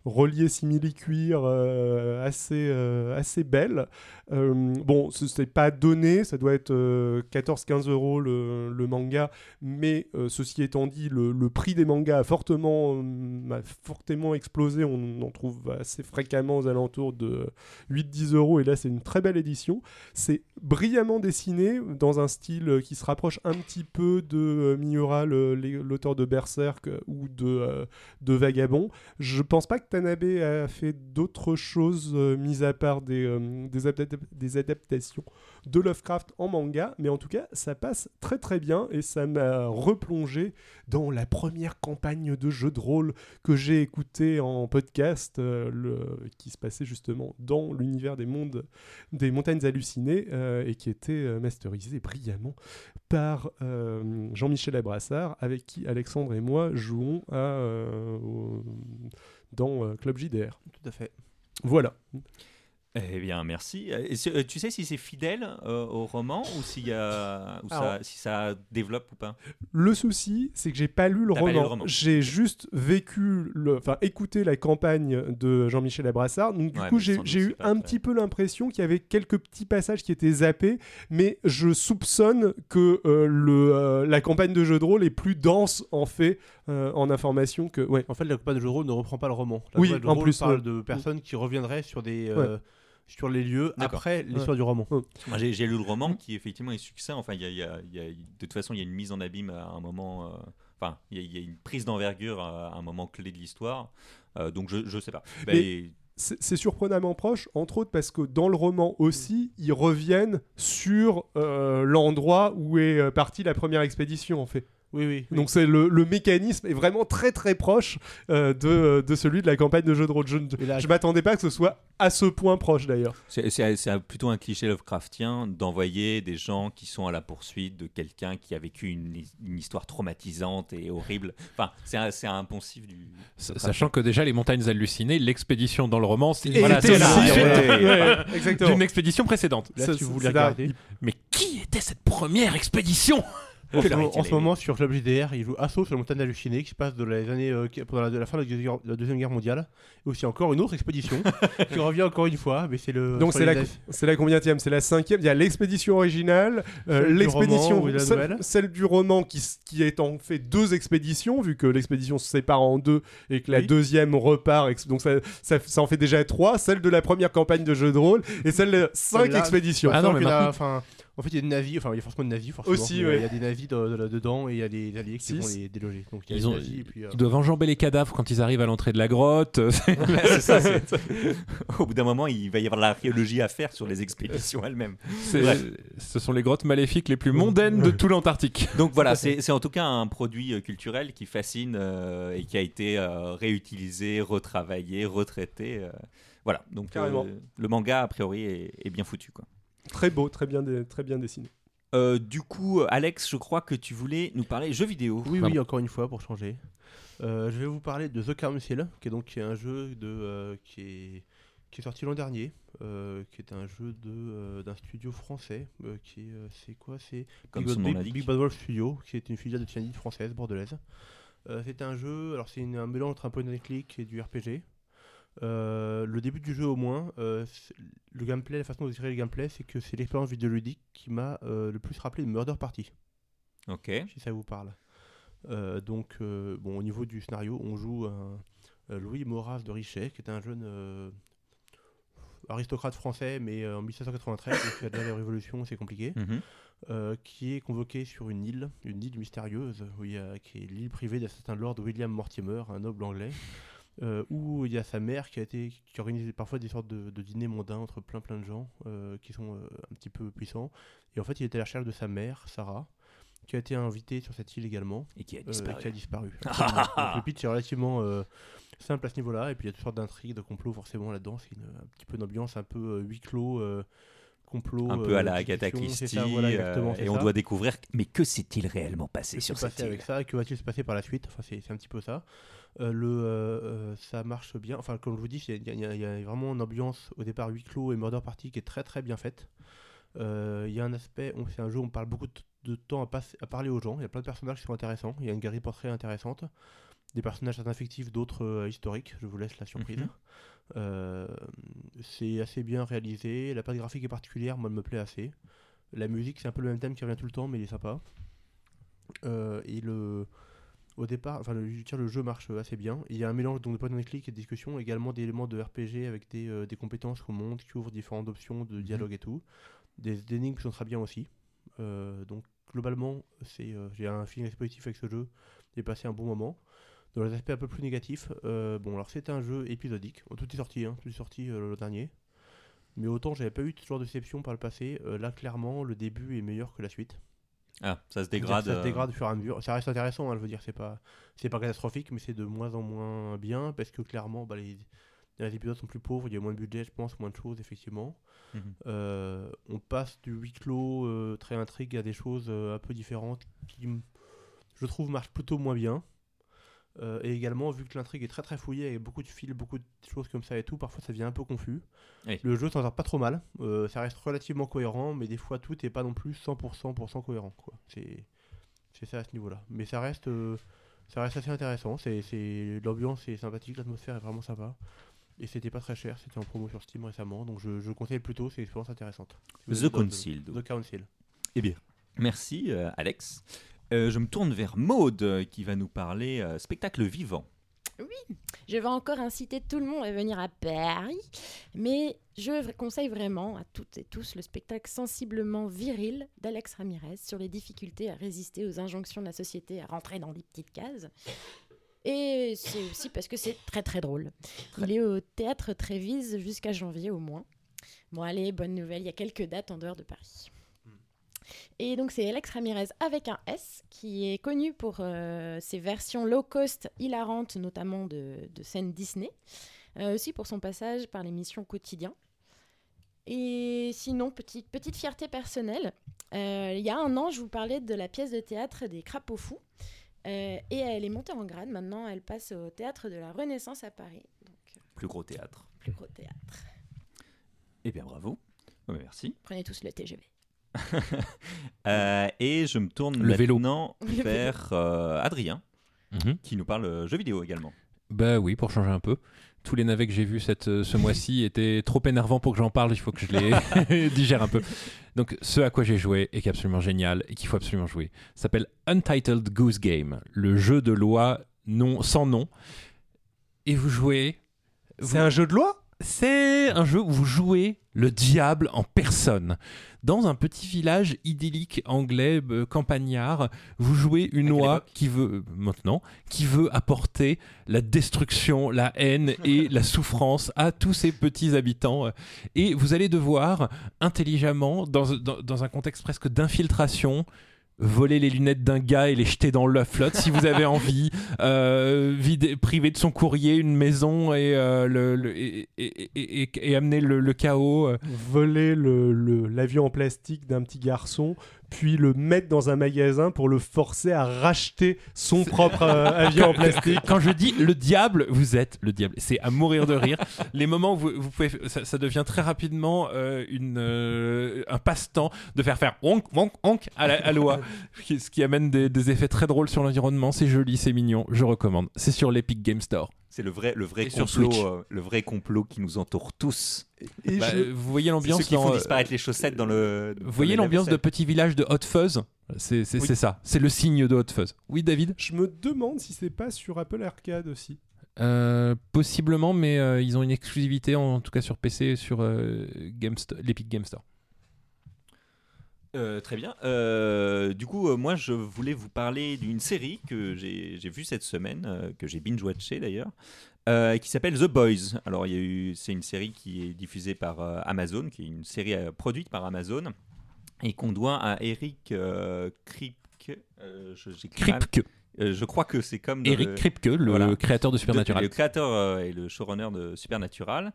[SPEAKER 2] reliée simili-cuir euh, assez, euh, assez belle. Euh, bon, ce n'est pas donné, ça doit être euh, 14-15 euros le, manga, mais ceci étant dit, le, le prix des mangas a fortement, a fortement explosé. On en trouve assez fréquemment aux alentours de 8-10 euros, et là c'est une très belle édition. C'est brillamment dessiné dans un style qui se rapproche un petit peu de Miura, l'auteur de Berserk ou de, de Vagabond. Je pense pas que Tanabe a fait d'autres choses euh, mis à part des, euh, des, adap- des adaptations de Lovecraft en manga, mais en tout cas, ça passe très très bien et ça m'a replongé dans la première campagne de jeu de rôle que j'ai écouté en podcast, euh, qui se passait justement dans l'univers des mondes des montagnes hallucinées et qui était euh, masterisé brillamment par Jean-Michel Abrassard, avec qui Alexandre et moi jouons à, au- dans euh, Club JDR.
[SPEAKER 4] Tout à fait.
[SPEAKER 2] Voilà.
[SPEAKER 1] Eh bien, merci. Euh, tu sais si c'est fidèle euh, au roman ou, ça, si ça développe ou pas?
[SPEAKER 2] Le souci, c'est que j'ai pas lu le
[SPEAKER 1] T'as pas lu
[SPEAKER 2] roman.
[SPEAKER 1] le roman.
[SPEAKER 2] J'ai juste vécu, enfin écouté la campagne de Jean-Michel Abrassard. Donc du
[SPEAKER 1] Ouais,
[SPEAKER 2] coup, j'ai eu un petit peu l'impression qu'il y avait quelques petits passages qui étaient zappés, mais je soupçonne que euh, le, euh, la campagne de jeu de rôle est plus dense en fait euh, en information que. Ouais.
[SPEAKER 4] En fait, la campagne de jeu de rôle ne reprend pas le roman. La
[SPEAKER 2] Oui,
[SPEAKER 4] de
[SPEAKER 2] en
[SPEAKER 4] rôle
[SPEAKER 2] plus,
[SPEAKER 4] parle
[SPEAKER 2] ouais.
[SPEAKER 4] de personnes qui reviendraient sur des euh, sur les lieux après l'histoire du roman.
[SPEAKER 1] J'ai j'ai lu le roman qui effectivement est succinct. Enfin, il y a, y a- il y a- de toute façon, il y a une mise en abîme à un moment. euh, Enfin, il y, a- il y a une prise d'envergure à un moment clé de l'histoire. Euh, donc, je, je sais pas. Ben,
[SPEAKER 2] Mais- C'est c'est surprenamment proche, entre autres parce que dans le roman aussi, ils reviennent sur euh, l'endroit où est partie la première expédition en fait.
[SPEAKER 4] Oui, oui. oui.
[SPEAKER 2] Donc c'est le, le mécanisme est vraiment très très proche euh, de, de celui de la campagne de jeu de rôle. Je ne m'attendais pas que ce soit à ce point proche d'ailleurs.
[SPEAKER 1] C'est plutôt un cliché Lovecraftien d'envoyer des gens qui sont à la poursuite de quelqu'un qui a vécu une, une histoire traumatisante et horrible. Enfin, c'est un, poncif du.
[SPEAKER 3] Sachant que déjà les montagnes hallucinées, l'expédition dans le roman, c'est voilà, d'une expédition précédente.
[SPEAKER 4] Là,
[SPEAKER 2] Ça,
[SPEAKER 4] si vous
[SPEAKER 2] c'est-
[SPEAKER 4] voulez
[SPEAKER 2] c'est la-
[SPEAKER 4] regarder,
[SPEAKER 3] Mais qui était cette première expédition?
[SPEAKER 4] En, ce, en moment sur Club JDR, il joue Assaut sur la montagne hallucinée qui se passe de les années euh, pendant la, de la fin de la, Deuxième- la deuxième guerre mondiale. Et aussi encore une autre expédition qui revient encore une fois, mais c'est le.
[SPEAKER 2] Donc c'est la, c'est la combienième C'est la cinquième? Il y a l'expédition originale, euh, l'expédition,
[SPEAKER 4] roman
[SPEAKER 2] celle,
[SPEAKER 4] nouvelle
[SPEAKER 2] celle du roman qui, qui est en fait deux expéditions, vu que l'expédition se sépare en deux et que la
[SPEAKER 4] Oui.
[SPEAKER 2] deuxième repart. Donc ça, ça, ça en fait déjà trois. Celle de la première campagne de jeu de rôle et celle de cinq expéditions.
[SPEAKER 3] Ah non, mais
[SPEAKER 4] en fait, il y a des navires, enfin, il y a forcément des navires, forcément.
[SPEAKER 2] Aussi,
[SPEAKER 4] mais,
[SPEAKER 2] ouais.
[SPEAKER 4] Il y a des navires de- de- dedans et il y a des alliés qui
[SPEAKER 2] Six.
[SPEAKER 4] vont les déloger. Donc il y a
[SPEAKER 3] Ils
[SPEAKER 4] des
[SPEAKER 3] ont-
[SPEAKER 4] nazis et puis. euh,
[SPEAKER 3] Ils doivent enjamber les cadavres quand ils arrivent à l'entrée de la grotte.
[SPEAKER 1] Ouais, ça, Au bout d'un moment, il va y avoir l'archéologie à faire sur les expéditions elles-mêmes.
[SPEAKER 3] Ce sont les grottes maléfiques les plus mondaines de tout l'Antarctique.
[SPEAKER 1] Donc voilà, c'est en tout cas un produit euh, culturel qui fascine euh, et qui a été euh, réutilisé, retravaillé, retraité. euh, voilà, donc euh, le manga a priori est, est bien foutu. Quoi.
[SPEAKER 2] Très beau, très bien, très bien dessiné.
[SPEAKER 1] Euh, du coup, Alex, je crois que tu voulais nous parler jeux vidéo.
[SPEAKER 4] Oui, oui, encore une fois, pour changer. Euh, je vais vous parler de The Council, qui est donc qui est un jeu de, euh, qui, est, qui est sorti l'an dernier, euh, qui est un jeu de, euh, d'un studio français, euh, qui est, euh, c'est quoi C'est Big, Bad-
[SPEAKER 1] nom
[SPEAKER 4] Big-
[SPEAKER 1] l'indique.
[SPEAKER 4] Big Bad Wolf Studio, qui est une filiale de Tianyi française, bordelaise. Euh, c'est un jeu, alors c'est un mélange entre un point and click et du RPG. Euh, le début du jeu au moins, euh, le gameplay, la façon dont tirer le gameplay, c'est que c'est l'expérience vidéoludique qui m'a euh, le plus rappelé de Murder Party
[SPEAKER 1] Ok.
[SPEAKER 4] si ça vous parle. Donc, bon, au niveau du scénario, on joue un, Louis Maurras de Richet, qui est un jeune aristocrate français, mais en 1793, donc il y a déjà la Révolution, c'est compliqué,
[SPEAKER 1] Mhm.
[SPEAKER 4] qui est convoqué sur une île, une île mystérieuse, où il y a, qui est l'île privée d'un certain Lord William Mortimer, un noble anglais, euh, où il y a sa mère qui a été qui organise parfois des sortes de, de dîners mondains entre plein plein de gens euh, qui sont euh, un petit peu puissants. Et en fait, il était à la recherche de sa mère, Sarah, qui a été invitée sur cette île également.
[SPEAKER 1] Et qui a disparu.
[SPEAKER 4] qui a disparu. Absolument. Donc, le pitch est relativement simple à ce niveau-là, et puis il y a toutes sortes d'intrigues, de complots forcément là-dedans. C'est une- un petit peu d'ambiance un peu huis clos, complot.
[SPEAKER 1] Un peu à
[SPEAKER 4] euh,
[SPEAKER 1] la Agatha Christie,
[SPEAKER 4] ça, voilà,
[SPEAKER 1] euh, et on
[SPEAKER 4] ça.
[SPEAKER 1] doit découvrir. Mais que s'est-il réellement passé sur cette
[SPEAKER 4] passé avec
[SPEAKER 1] île
[SPEAKER 4] ça? Que va-t-il se passer par la suite? Enfin, c'est un petit peu ça. Euh, le, euh, ça marche bien. Enfin, comme je vous dis, il y, a- y y vraiment une ambiance au départ huis clos et murder party qui est très très bien faite. Euh, Il y a un aspect, on- c'est un jeu où on parle beaucoup de, de temps à, à parler aux gens. Il y a plein de personnages qui sont intéressants. Il y a une galerie portrait intéressante. Des personnages certains fictifs, d'autres euh, historiques. Je vous laisse la surprise.
[SPEAKER 1] Mhm.
[SPEAKER 4] Euh, c'est assez bien réalisé. La patte graphique est particulière, moi, elle me plaît assez. La musique, c'est un peu le même thème qui revient tout le temps, mais il est sympa. Euh, et le, au départ, enfin, le, je dire, le jeu marche assez bien. Il y a un mélange donc, de point and click et de discussion, également des éléments de RPG avec des, des compétences qu'on monte, qui ouvrent différentes options de dialogue et tout. Des, énigmes qui sont très bien aussi. Donc, globalement, c'est, j'ai un feeling positif avec ce jeu. J'ai passé un bon moment. Dans les aspects un peu plus négatifs, euh, bon, alors c'est un jeu épisodique. Tout est sorti, hein, tout est sorti euh, le dernier. Mais autant j'avais pas eu ce genre de déception par le passé, euh, là clairement le début est meilleur que la suite.
[SPEAKER 1] Ah, ça se dégrade.
[SPEAKER 4] Ça se dégrade au fur et à mesure. Ça reste intéressant, hein, je veux dire, c'est pas, c'est pas catastrophique, mais c'est de moins en moins bien parce que clairement, bah, les, les épisodes sont plus pauvres, il y a moins de budget, je pense, moins de choses, effectivement.
[SPEAKER 1] Mhm.
[SPEAKER 4] Euh, on passe du huis clos euh, très intrigue à des choses euh, un peu différentes qui, je trouve, marchent plutôt moins bien. Euh, et également, vu que l'intrigue est très très fouillée, avec beaucoup de fils, beaucoup de choses comme ça et tout, parfois ça devient un peu confus.
[SPEAKER 1] Oui.
[SPEAKER 4] Le jeu s'en sort pas trop mal, euh, ça reste relativement cohérent, mais des fois tout n'est pas non plus 100%, 100% cohérent. quoi. C'est c'est ça à ce niveau-là. Mais ça reste, euh, ça reste assez intéressant, c'est c'est- l'ambiance est sympathique, l'atmosphère est vraiment sympa. Et c'était pas très cher, c'était en promo sur Steam récemment, donc je, je le conseille plutôt, c'est une expérience intéressante.
[SPEAKER 1] The Concealed.
[SPEAKER 4] The Council.
[SPEAKER 1] Eh bien, merci Alex. Euh, je me tourne vers Maude euh, qui va nous parler euh, spectacle vivant.
[SPEAKER 5] Je vais encore inciter tout le monde à venir à Paris, mais je conseille vraiment à toutes et tous le spectacle sensiblement viril d'Alex Ramirez sur les difficultés à résister aux injonctions de la société à rentrer dans des petites cases. Et c'est aussi parce que c'est très très drôle. Il est au théâtre Trévise jusqu'à janvier au moins. Bon allez, bonne nouvelle, il y a quelques dates en dehors de Paris. Et donc c'est Alex Ramirez avec un S qui est connu pour euh, ses versions low cost hilarantes, notamment de, de scènes Disney, Euh, aussi pour son passage par l'émission Quotidien. Et sinon, petite, petite fierté personnelle, euh, il y a un an, je vous parlais de la pièce de théâtre des Crapauds Fous. Et elle est montée en grade. Maintenant, elle passe au théâtre de la Renaissance à Paris. Donc,
[SPEAKER 1] Plus gros théâtre.
[SPEAKER 5] plus gros théâtre.
[SPEAKER 1] Eh bien, bravo. Oh, mais merci.
[SPEAKER 5] Prenez tous le TGV.
[SPEAKER 1] Euh, et je me tourne
[SPEAKER 3] Le
[SPEAKER 1] maintenant
[SPEAKER 5] vélo.
[SPEAKER 1] vers euh, Adrien
[SPEAKER 3] Mhm.
[SPEAKER 1] qui nous parle euh, jeux vidéo également.
[SPEAKER 3] Bah oui, pour changer un peu. Tous les navets que j'ai vus cette, ce mois-ci étaient trop énervants pour que j'en parle. Il faut que je les digère un peu. Donc, ce à quoi j'ai joué et qui est absolument génial et qu'il faut absolument jouer s'appelle Untitled Goose Game, le jeu de loi non, sans nom. Et vous jouez. vous-
[SPEAKER 2] C'est un jeu de loi?
[SPEAKER 3] C'est un jeu où vous jouez le diable en personne. Dans un petit village idyllique anglais, euh, campagnard, vous jouez une oie qui veut, maintenant, qui veut apporter la destruction, la haine et la souffrance à tous ces petits habitants. Et vous allez devoir, intelligemment, dans, dans- dans un contexte presque d'infiltration, voler les lunettes d'un gars et les jeter dans la flotte si vous avez envie, euh, vider- priver de son courrier une maison et, euh, le, le- et, et- et- et- et amener le, le chaos. euh.
[SPEAKER 2] Voler le- le- l'avion en plastique d'un petit garçon, puis le mettre dans un magasin pour le forcer à racheter son propre euh, avion en plastique.
[SPEAKER 3] Quand je dis le diable, vous êtes le diable. C'est à mourir de rire. Les moments où vous, vous pouvez, ça, ça devient très rapidement euh, une, euh, un passe-temps de faire faire onk, onk, onk à la à l'oie, qui- ce qui amène des, des effets très drôles sur l'environnement. C'est joli, c'est mignon. Je recommande. C'est sur l'Epic Game Store.
[SPEAKER 1] C'est le vrai, le vrai
[SPEAKER 3] Et sur
[SPEAKER 1] complot, euh, le vrai complot qui nous entoure tous.
[SPEAKER 2] Et
[SPEAKER 3] Bah,
[SPEAKER 2] je-
[SPEAKER 3] vous voyez l'ambiance
[SPEAKER 1] ceux qui font
[SPEAKER 3] euh,
[SPEAKER 1] disparaître les chaussettes dans le.
[SPEAKER 3] Vous voyez l'ambiance de petit village de Hot Fuzz C'est c'est-
[SPEAKER 1] Oui.
[SPEAKER 3] c'est ça. C'est le signe de Hot Fuzz. Oui, David
[SPEAKER 2] je me demande si c'est pas sur Apple Arcade aussi.
[SPEAKER 3] Euh, Possiblement, mais euh, ils ont une exclusivité, en, tout cas sur PC, sur euh, Game Sto- l'Epic Game Store.
[SPEAKER 1] Euh, très bien. Euh, du coup, euh, moi, je voulais vous parler d'une série que j'ai vue cette semaine, que j'ai binge-watché d'ailleurs, qui s'appelle The Boys. Alors, c'est une série qui est diffusée par Amazon, qui est une série produite par Amazon, et qu'on doit à Eric Kripke. je.
[SPEAKER 3] Kripke.
[SPEAKER 1] Je crois que c'est comme
[SPEAKER 3] Eric
[SPEAKER 1] le-
[SPEAKER 3] Kripke, le
[SPEAKER 1] Voilà.
[SPEAKER 3] créateur de
[SPEAKER 1] de-
[SPEAKER 3] Supernatural.
[SPEAKER 1] le créateur et le showrunner de Supernatural,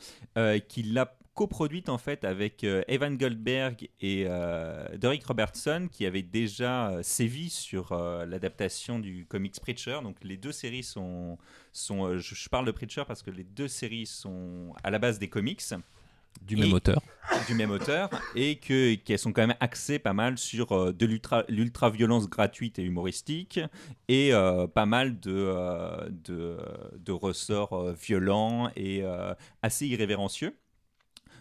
[SPEAKER 1] qui l'a coproduite en fait avec euh, Evan Goldberg et euh, Derek Robertson qui avaient déjà euh, sévi sur l'adaptation du comics Preacher. Donc les deux séries sont, sont je, je parle de Preacher parce que les deux séries sont à la base des comics
[SPEAKER 3] Du
[SPEAKER 1] Et-
[SPEAKER 3] même auteur.
[SPEAKER 1] du même auteur et que qu'elles sont quand même axées pas mal sur euh, de l'ultra l'ultra violence gratuite et humoristique et euh, pas mal de euh, de, de ressorts violents et assez irrévérencieux.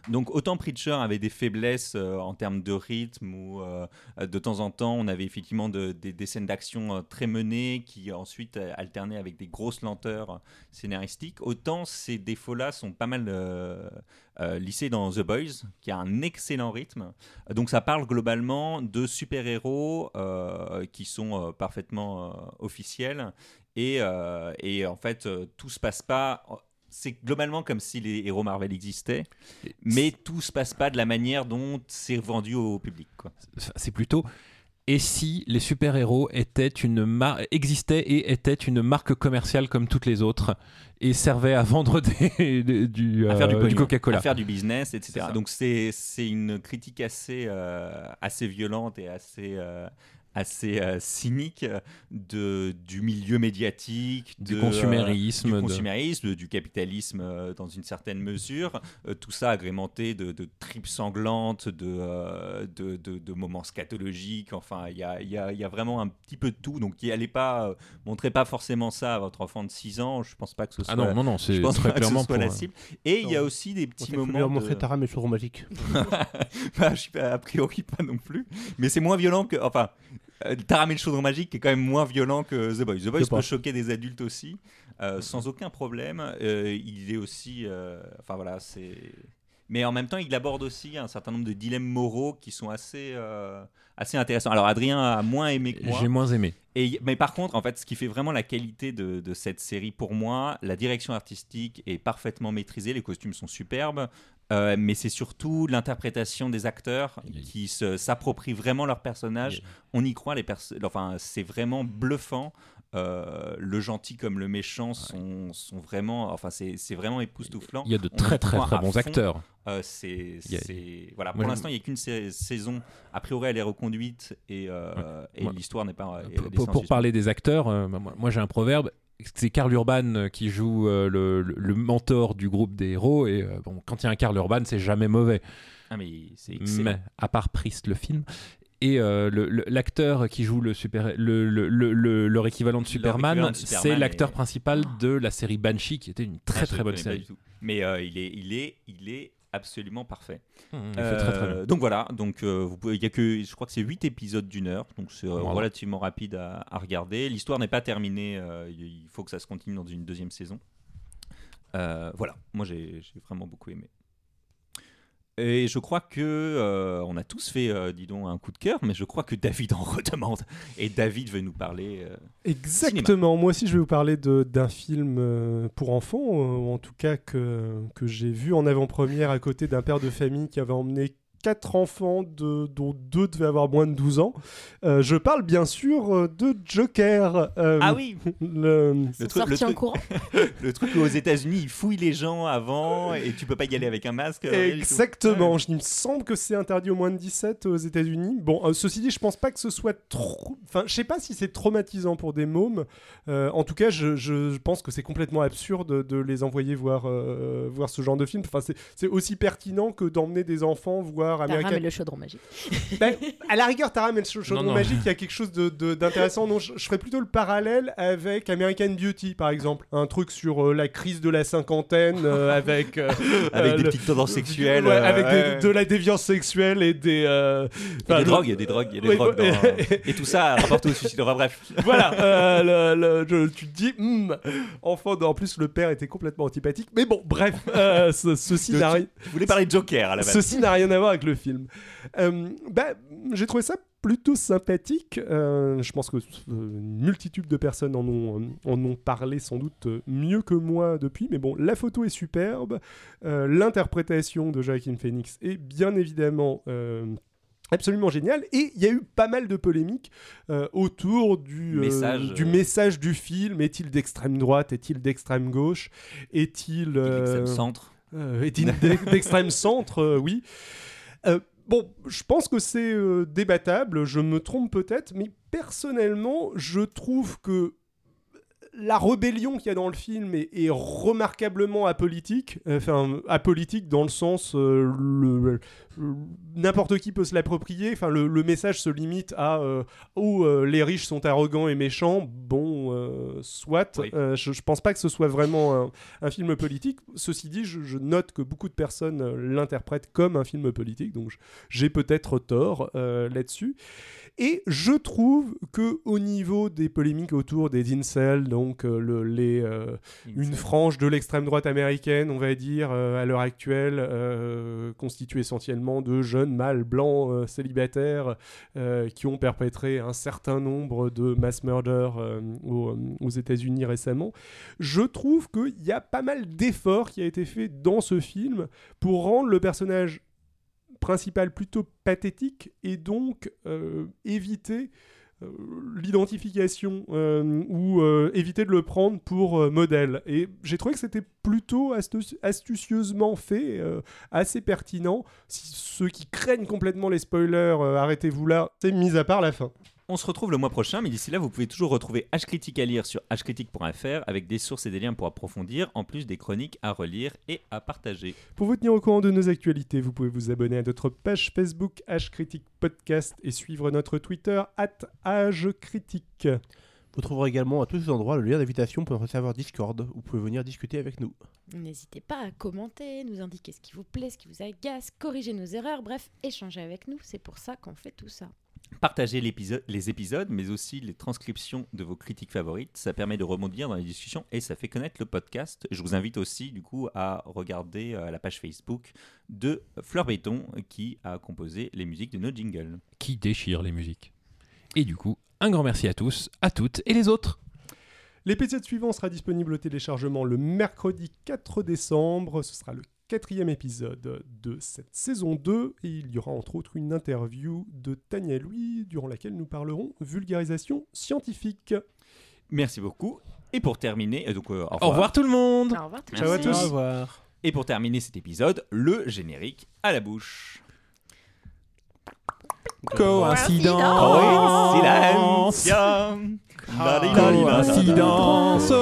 [SPEAKER 1] Donc autant Preacher avait des faiblesses euh, en termes de rythme ou euh, de temps en temps on avait effectivement de- des, scènes d'action euh, très menées qui ensuite alternaient avec des grosses lenteurs scénaristiques, autant ces défauts-là sont pas mal lissés dans The Boys, qui a un excellent rythme. Donc ça parle globalement de super-héros qui sont parfaitement officiels et, et en fait euh, tout se passe pas c'est globalement comme si les héros Marvel existaient, mais tout se passe pas de la manière dont c'est vendu au public.
[SPEAKER 3] C'est plutôt. Et si les super-héros étaient une mar- existaient et étaient une marque commerciale comme toutes les autres et servaient à vendre des, des- du,
[SPEAKER 1] à faire du,
[SPEAKER 3] euh,
[SPEAKER 1] pognon,
[SPEAKER 3] Coca-Cola
[SPEAKER 1] à faire du business, etc. Donc c'est c'est une critique assez euh, assez violente et assez euh, assez euh, cynique de du milieu médiatique,
[SPEAKER 3] Du consumérisme,
[SPEAKER 1] euh,
[SPEAKER 3] de-
[SPEAKER 1] du consumérisme, du capitalisme euh, dans une certaine mesure. Euh, tout ça agrémenté de, de tripes sanglantes, de, euh, de, de- de moments scatologiques. Enfin, il y a, il y a- il y a vraiment un petit peu de tout. Donc, y allez pas, euh, montrez pas forcément ça à votre enfant de 6 ans. Je pense pas que ce soit.
[SPEAKER 3] Ah non, non, non,
[SPEAKER 1] je
[SPEAKER 3] c'est
[SPEAKER 1] pense
[SPEAKER 3] très
[SPEAKER 1] pas que ce
[SPEAKER 3] clairement
[SPEAKER 1] la
[SPEAKER 3] euh,
[SPEAKER 1] cible. Et il y a aussi des petits moments.
[SPEAKER 4] leur montrer le chaudron magique.
[SPEAKER 1] bah, je suis a priori pas non plus. Mais c'est moins violent que. Enfin, euh, Taram et le chaudron magique qui est quand même moins violent que The Boys. The Boys peut choquer des adultes aussi, euh, sans aucun problème. Euh, il est aussi. euh, Enfin voilà, c'est. Mais en même temps, il aborde aussi un certain nombre de dilemmes moraux qui sont assez, euh, assez intéressants. Alors, Adrien a moins aimé que moi.
[SPEAKER 3] J'ai moins aimé.
[SPEAKER 1] Et, mais par contre, en fait, ce qui fait vraiment la qualité de, de cette série pour moi, la direction artistique est parfaitement maîtrisée, les costumes sont superbes, euh, mais c'est surtout l'interprétation des acteurs qui s'approprient vraiment leur personnage. On y croit, les enfin, c'est vraiment bluffant. Euh, le gentil comme le méchant sont, sont vraiment, enfin, c'est vraiment époustouflant.
[SPEAKER 3] Il y a de très très bons
[SPEAKER 1] fond.
[SPEAKER 3] acteurs.
[SPEAKER 1] Euh, c'est,
[SPEAKER 3] a-
[SPEAKER 1] voilà. Pour l'instant, il n'y a qu'une sa- saison. A priori, elle est reconduite et, euh, l'histoire n'est pas.
[SPEAKER 3] Pour- parler des acteurs, moi, moi, j'ai un proverbe. C'est Karl Urban euh, qui joue euh, le, mentor du groupe des héros. Et euh, bon, quand il y a un Karl Urban, c'est jamais mauvais.
[SPEAKER 1] Ah, mais c'est excellent.
[SPEAKER 3] Mais, à part Priest, le film. Et euh, l'acteur qui joue le super, le, le- le- le- leur équivalent de Superman, c'est l'acteur principal de la série Banshee, qui était une
[SPEAKER 1] Ah,
[SPEAKER 3] très
[SPEAKER 1] je
[SPEAKER 3] très bonne série.
[SPEAKER 1] Mais il, est, il, est, il est absolument parfait.
[SPEAKER 3] Mmh, très très bien.
[SPEAKER 1] Euh, donc voilà, donc euh, vous pouvez, il y a que, je crois que c'est 8 épisodes d'une heure, donc c'est euh,
[SPEAKER 3] Voilà.
[SPEAKER 1] relativement rapide à, à regarder. L'histoire n'est pas terminée, euh, il faut que ça se continue dans une deuxième saison. Voilà, moi j'ai j'ai vraiment beaucoup aimé. Et je crois que euh, on a tous fait, euh, dis donc, un coup de cœur, mais je crois que David en redemande. Et David veut nous parler. euh,
[SPEAKER 2] Exactement. Moi aussi, je vais vous parler de- d'un film euh, pour enfants, euh, ou en tout cas que, que j'ai vu en avant-première à côté d'un père de famille qui avait emmené quatre enfants, de- dont deux devaient avoir moins de 12 ans. Euh, je parle bien sûr euh, de Joker. euh,
[SPEAKER 1] Ah oui,
[SPEAKER 2] le-
[SPEAKER 1] Le truc- le truc- le truc où aux États-Unis ils fouillent les gens avant et tu peux pas y aller avec un masque.
[SPEAKER 2] Exactement.
[SPEAKER 1] Ouais.
[SPEAKER 2] Je- Il me semble que c'est interdit aux moins de 17 aux États-Unis. Bon, euh, ceci dit, je pense pas que ce soit trop. Enfin, je sais pas si c'est traumatisant pour des mômes. Euh, en tout cas, je, je- je pense que c'est complètement absurde de les envoyer voir, euh, voir ce genre de film. Enfin, c'est aussi pertinent que d'emmener des enfants voir
[SPEAKER 5] Taram
[SPEAKER 2] American.
[SPEAKER 5] et le chaudron magique.
[SPEAKER 2] Ben, à la rigueur, Taram et le ch- chaudron
[SPEAKER 3] non.
[SPEAKER 2] magique, il y a quelque chose de- de- d'intéressant. Non, je, je ferais plutôt le parallèle avec American Beauty, par exemple. Un truc sur euh, la crise de la cinquantaine, euh, avec. euh,
[SPEAKER 1] Avec
[SPEAKER 2] euh,
[SPEAKER 1] des
[SPEAKER 2] le-
[SPEAKER 1] petites tendances sexuelles.
[SPEAKER 2] Ouais,
[SPEAKER 1] euh,
[SPEAKER 2] avec des- de la déviance sexuelle et des. euh,
[SPEAKER 1] Il y a
[SPEAKER 2] enfin,
[SPEAKER 1] des
[SPEAKER 2] le-
[SPEAKER 1] drogues, il y a des drogues, y a des drogues. dans- Et tout ça rapporte au suicide. Enfin, bref.
[SPEAKER 2] voilà, euh, le- le- tu te dis, enfant, en plus le père était complètement antipathique, mais bon, bref, euh, ce- ceci n'a rien.
[SPEAKER 1] Je voulais parler de Joker à la base.
[SPEAKER 2] Ceci n'a rien à voir avec le film. Euh, bah, j'ai trouvé ça plutôt sympathique. Euh, je pense que euh, une multitude de personnes en ont, en ont parlé sans doute euh, mieux que moi depuis. Mais bon, la photo est superbe. Euh, L'interprétation de Joaquin Phoenix est bien évidemment... euh, Absolument géniale. Et il y a eu pas mal de polémiques euh, autour du, euh,
[SPEAKER 1] Message,
[SPEAKER 2] du
[SPEAKER 1] euh.
[SPEAKER 2] message du film. Est-il d'extrême droite? Est-il d'extrême gauche? Est-il...
[SPEAKER 1] Il est
[SPEAKER 2] euh,
[SPEAKER 1] extrême centre?
[SPEAKER 2] euh, d'ex- d'extrême centre, euh, oui. Euh, bon, je pense que c'est euh, débattable, je me trompe peut-être, mais personnellement, je trouve que la rébellion qu'il y a dans le film est, est remarquablement apolitique. Enfin, apolitique dans le sens euh, le- le- n'importe qui peut se l'approprier. Enfin, le, le message se limite à euh, oh euh, les riches sont arrogants et méchants. Bon, euh, soit.
[SPEAKER 1] Oui.
[SPEAKER 2] Euh, je, je pense pas que ce soit vraiment un, un film politique. Ceci dit, je, je note que beaucoup de personnes euh, l'interprètent comme un film politique, donc j'ai peut-être tort euh, là-dessus. Et je trouve que au niveau des polémiques autour des incels, donc euh, le- les, euh, une frange de l'extrême droite américaine, on va dire, euh, à l'heure actuelle, constituée essentiellement de jeunes mâles blancs célibataires qui ont perpétré un certain nombre de mass murders aux, aux États-Unis récemment. Je trouve qu'il y a pas mal d'efforts qui a été fait dans ce film pour rendre le personnage principal plutôt pathétique et donc euh, éviter euh, l'identification euh, ou éviter de le prendre pour modèle. Et j'ai trouvé que c'était plutôt astu- astucieusement fait, assez pertinent. Si ceux qui craignent complètement les spoilers, arrêtez-vous là, c'est mis à part la fin.
[SPEAKER 1] On se retrouve le mois prochain, mais d'ici là, vous pouvez toujours retrouver H Critique à lire sur hcritique.fr avec des sources et des liens pour approfondir, en plus des chroniques à relire et à partager.
[SPEAKER 2] Pour vous tenir au courant de nos actualités, vous pouvez vous abonner à notre page Facebook Critique Podcast et suivre notre Twitter Critique.
[SPEAKER 4] Vous trouverez également à tous ces endroits le lien d'invitation pour notre serveur Discord où vous pouvez venir discuter avec nous.
[SPEAKER 5] N'hésitez pas à commenter, nous indiquer ce qui vous plaît, ce qui vous agace, corriger nos erreurs, bref, échanger avec nous. C'est pour ça qu'on fait tout ça.
[SPEAKER 1] Partagez les épisodes, mais aussi les transcriptions de vos critiques favorites. Ça permet de rebondir dans les discussions et ça fait connaître le podcast. Je vous invite aussi, du coup, à regarder euh, la page Facebook de Fleur Béton qui a composé les musiques de nos jingles.
[SPEAKER 3] Qui déchire les musiques. Et du coup, un grand merci à tous, à toutes et les autres.
[SPEAKER 2] L'épisode suivant sera disponible au téléchargement le mercredi 4 décembre. Ce sera le quatrième épisode de cette saison 2 et il y aura entre autres une interview de Tania Louis durant laquelle nous parlerons vulgarisation scientifique.
[SPEAKER 1] Merci beaucoup. Et pour terminer, euh, donc, euh,
[SPEAKER 3] Au revoir tout le monde
[SPEAKER 5] Au revoir tout le
[SPEAKER 2] Ciao à
[SPEAKER 5] monde.
[SPEAKER 2] tous.
[SPEAKER 4] Au revoir.
[SPEAKER 1] Et pour terminer cet épisode, le générique à la bouche.
[SPEAKER 3] Coïncidence
[SPEAKER 1] Coïncidence.
[SPEAKER 3] Coïncidence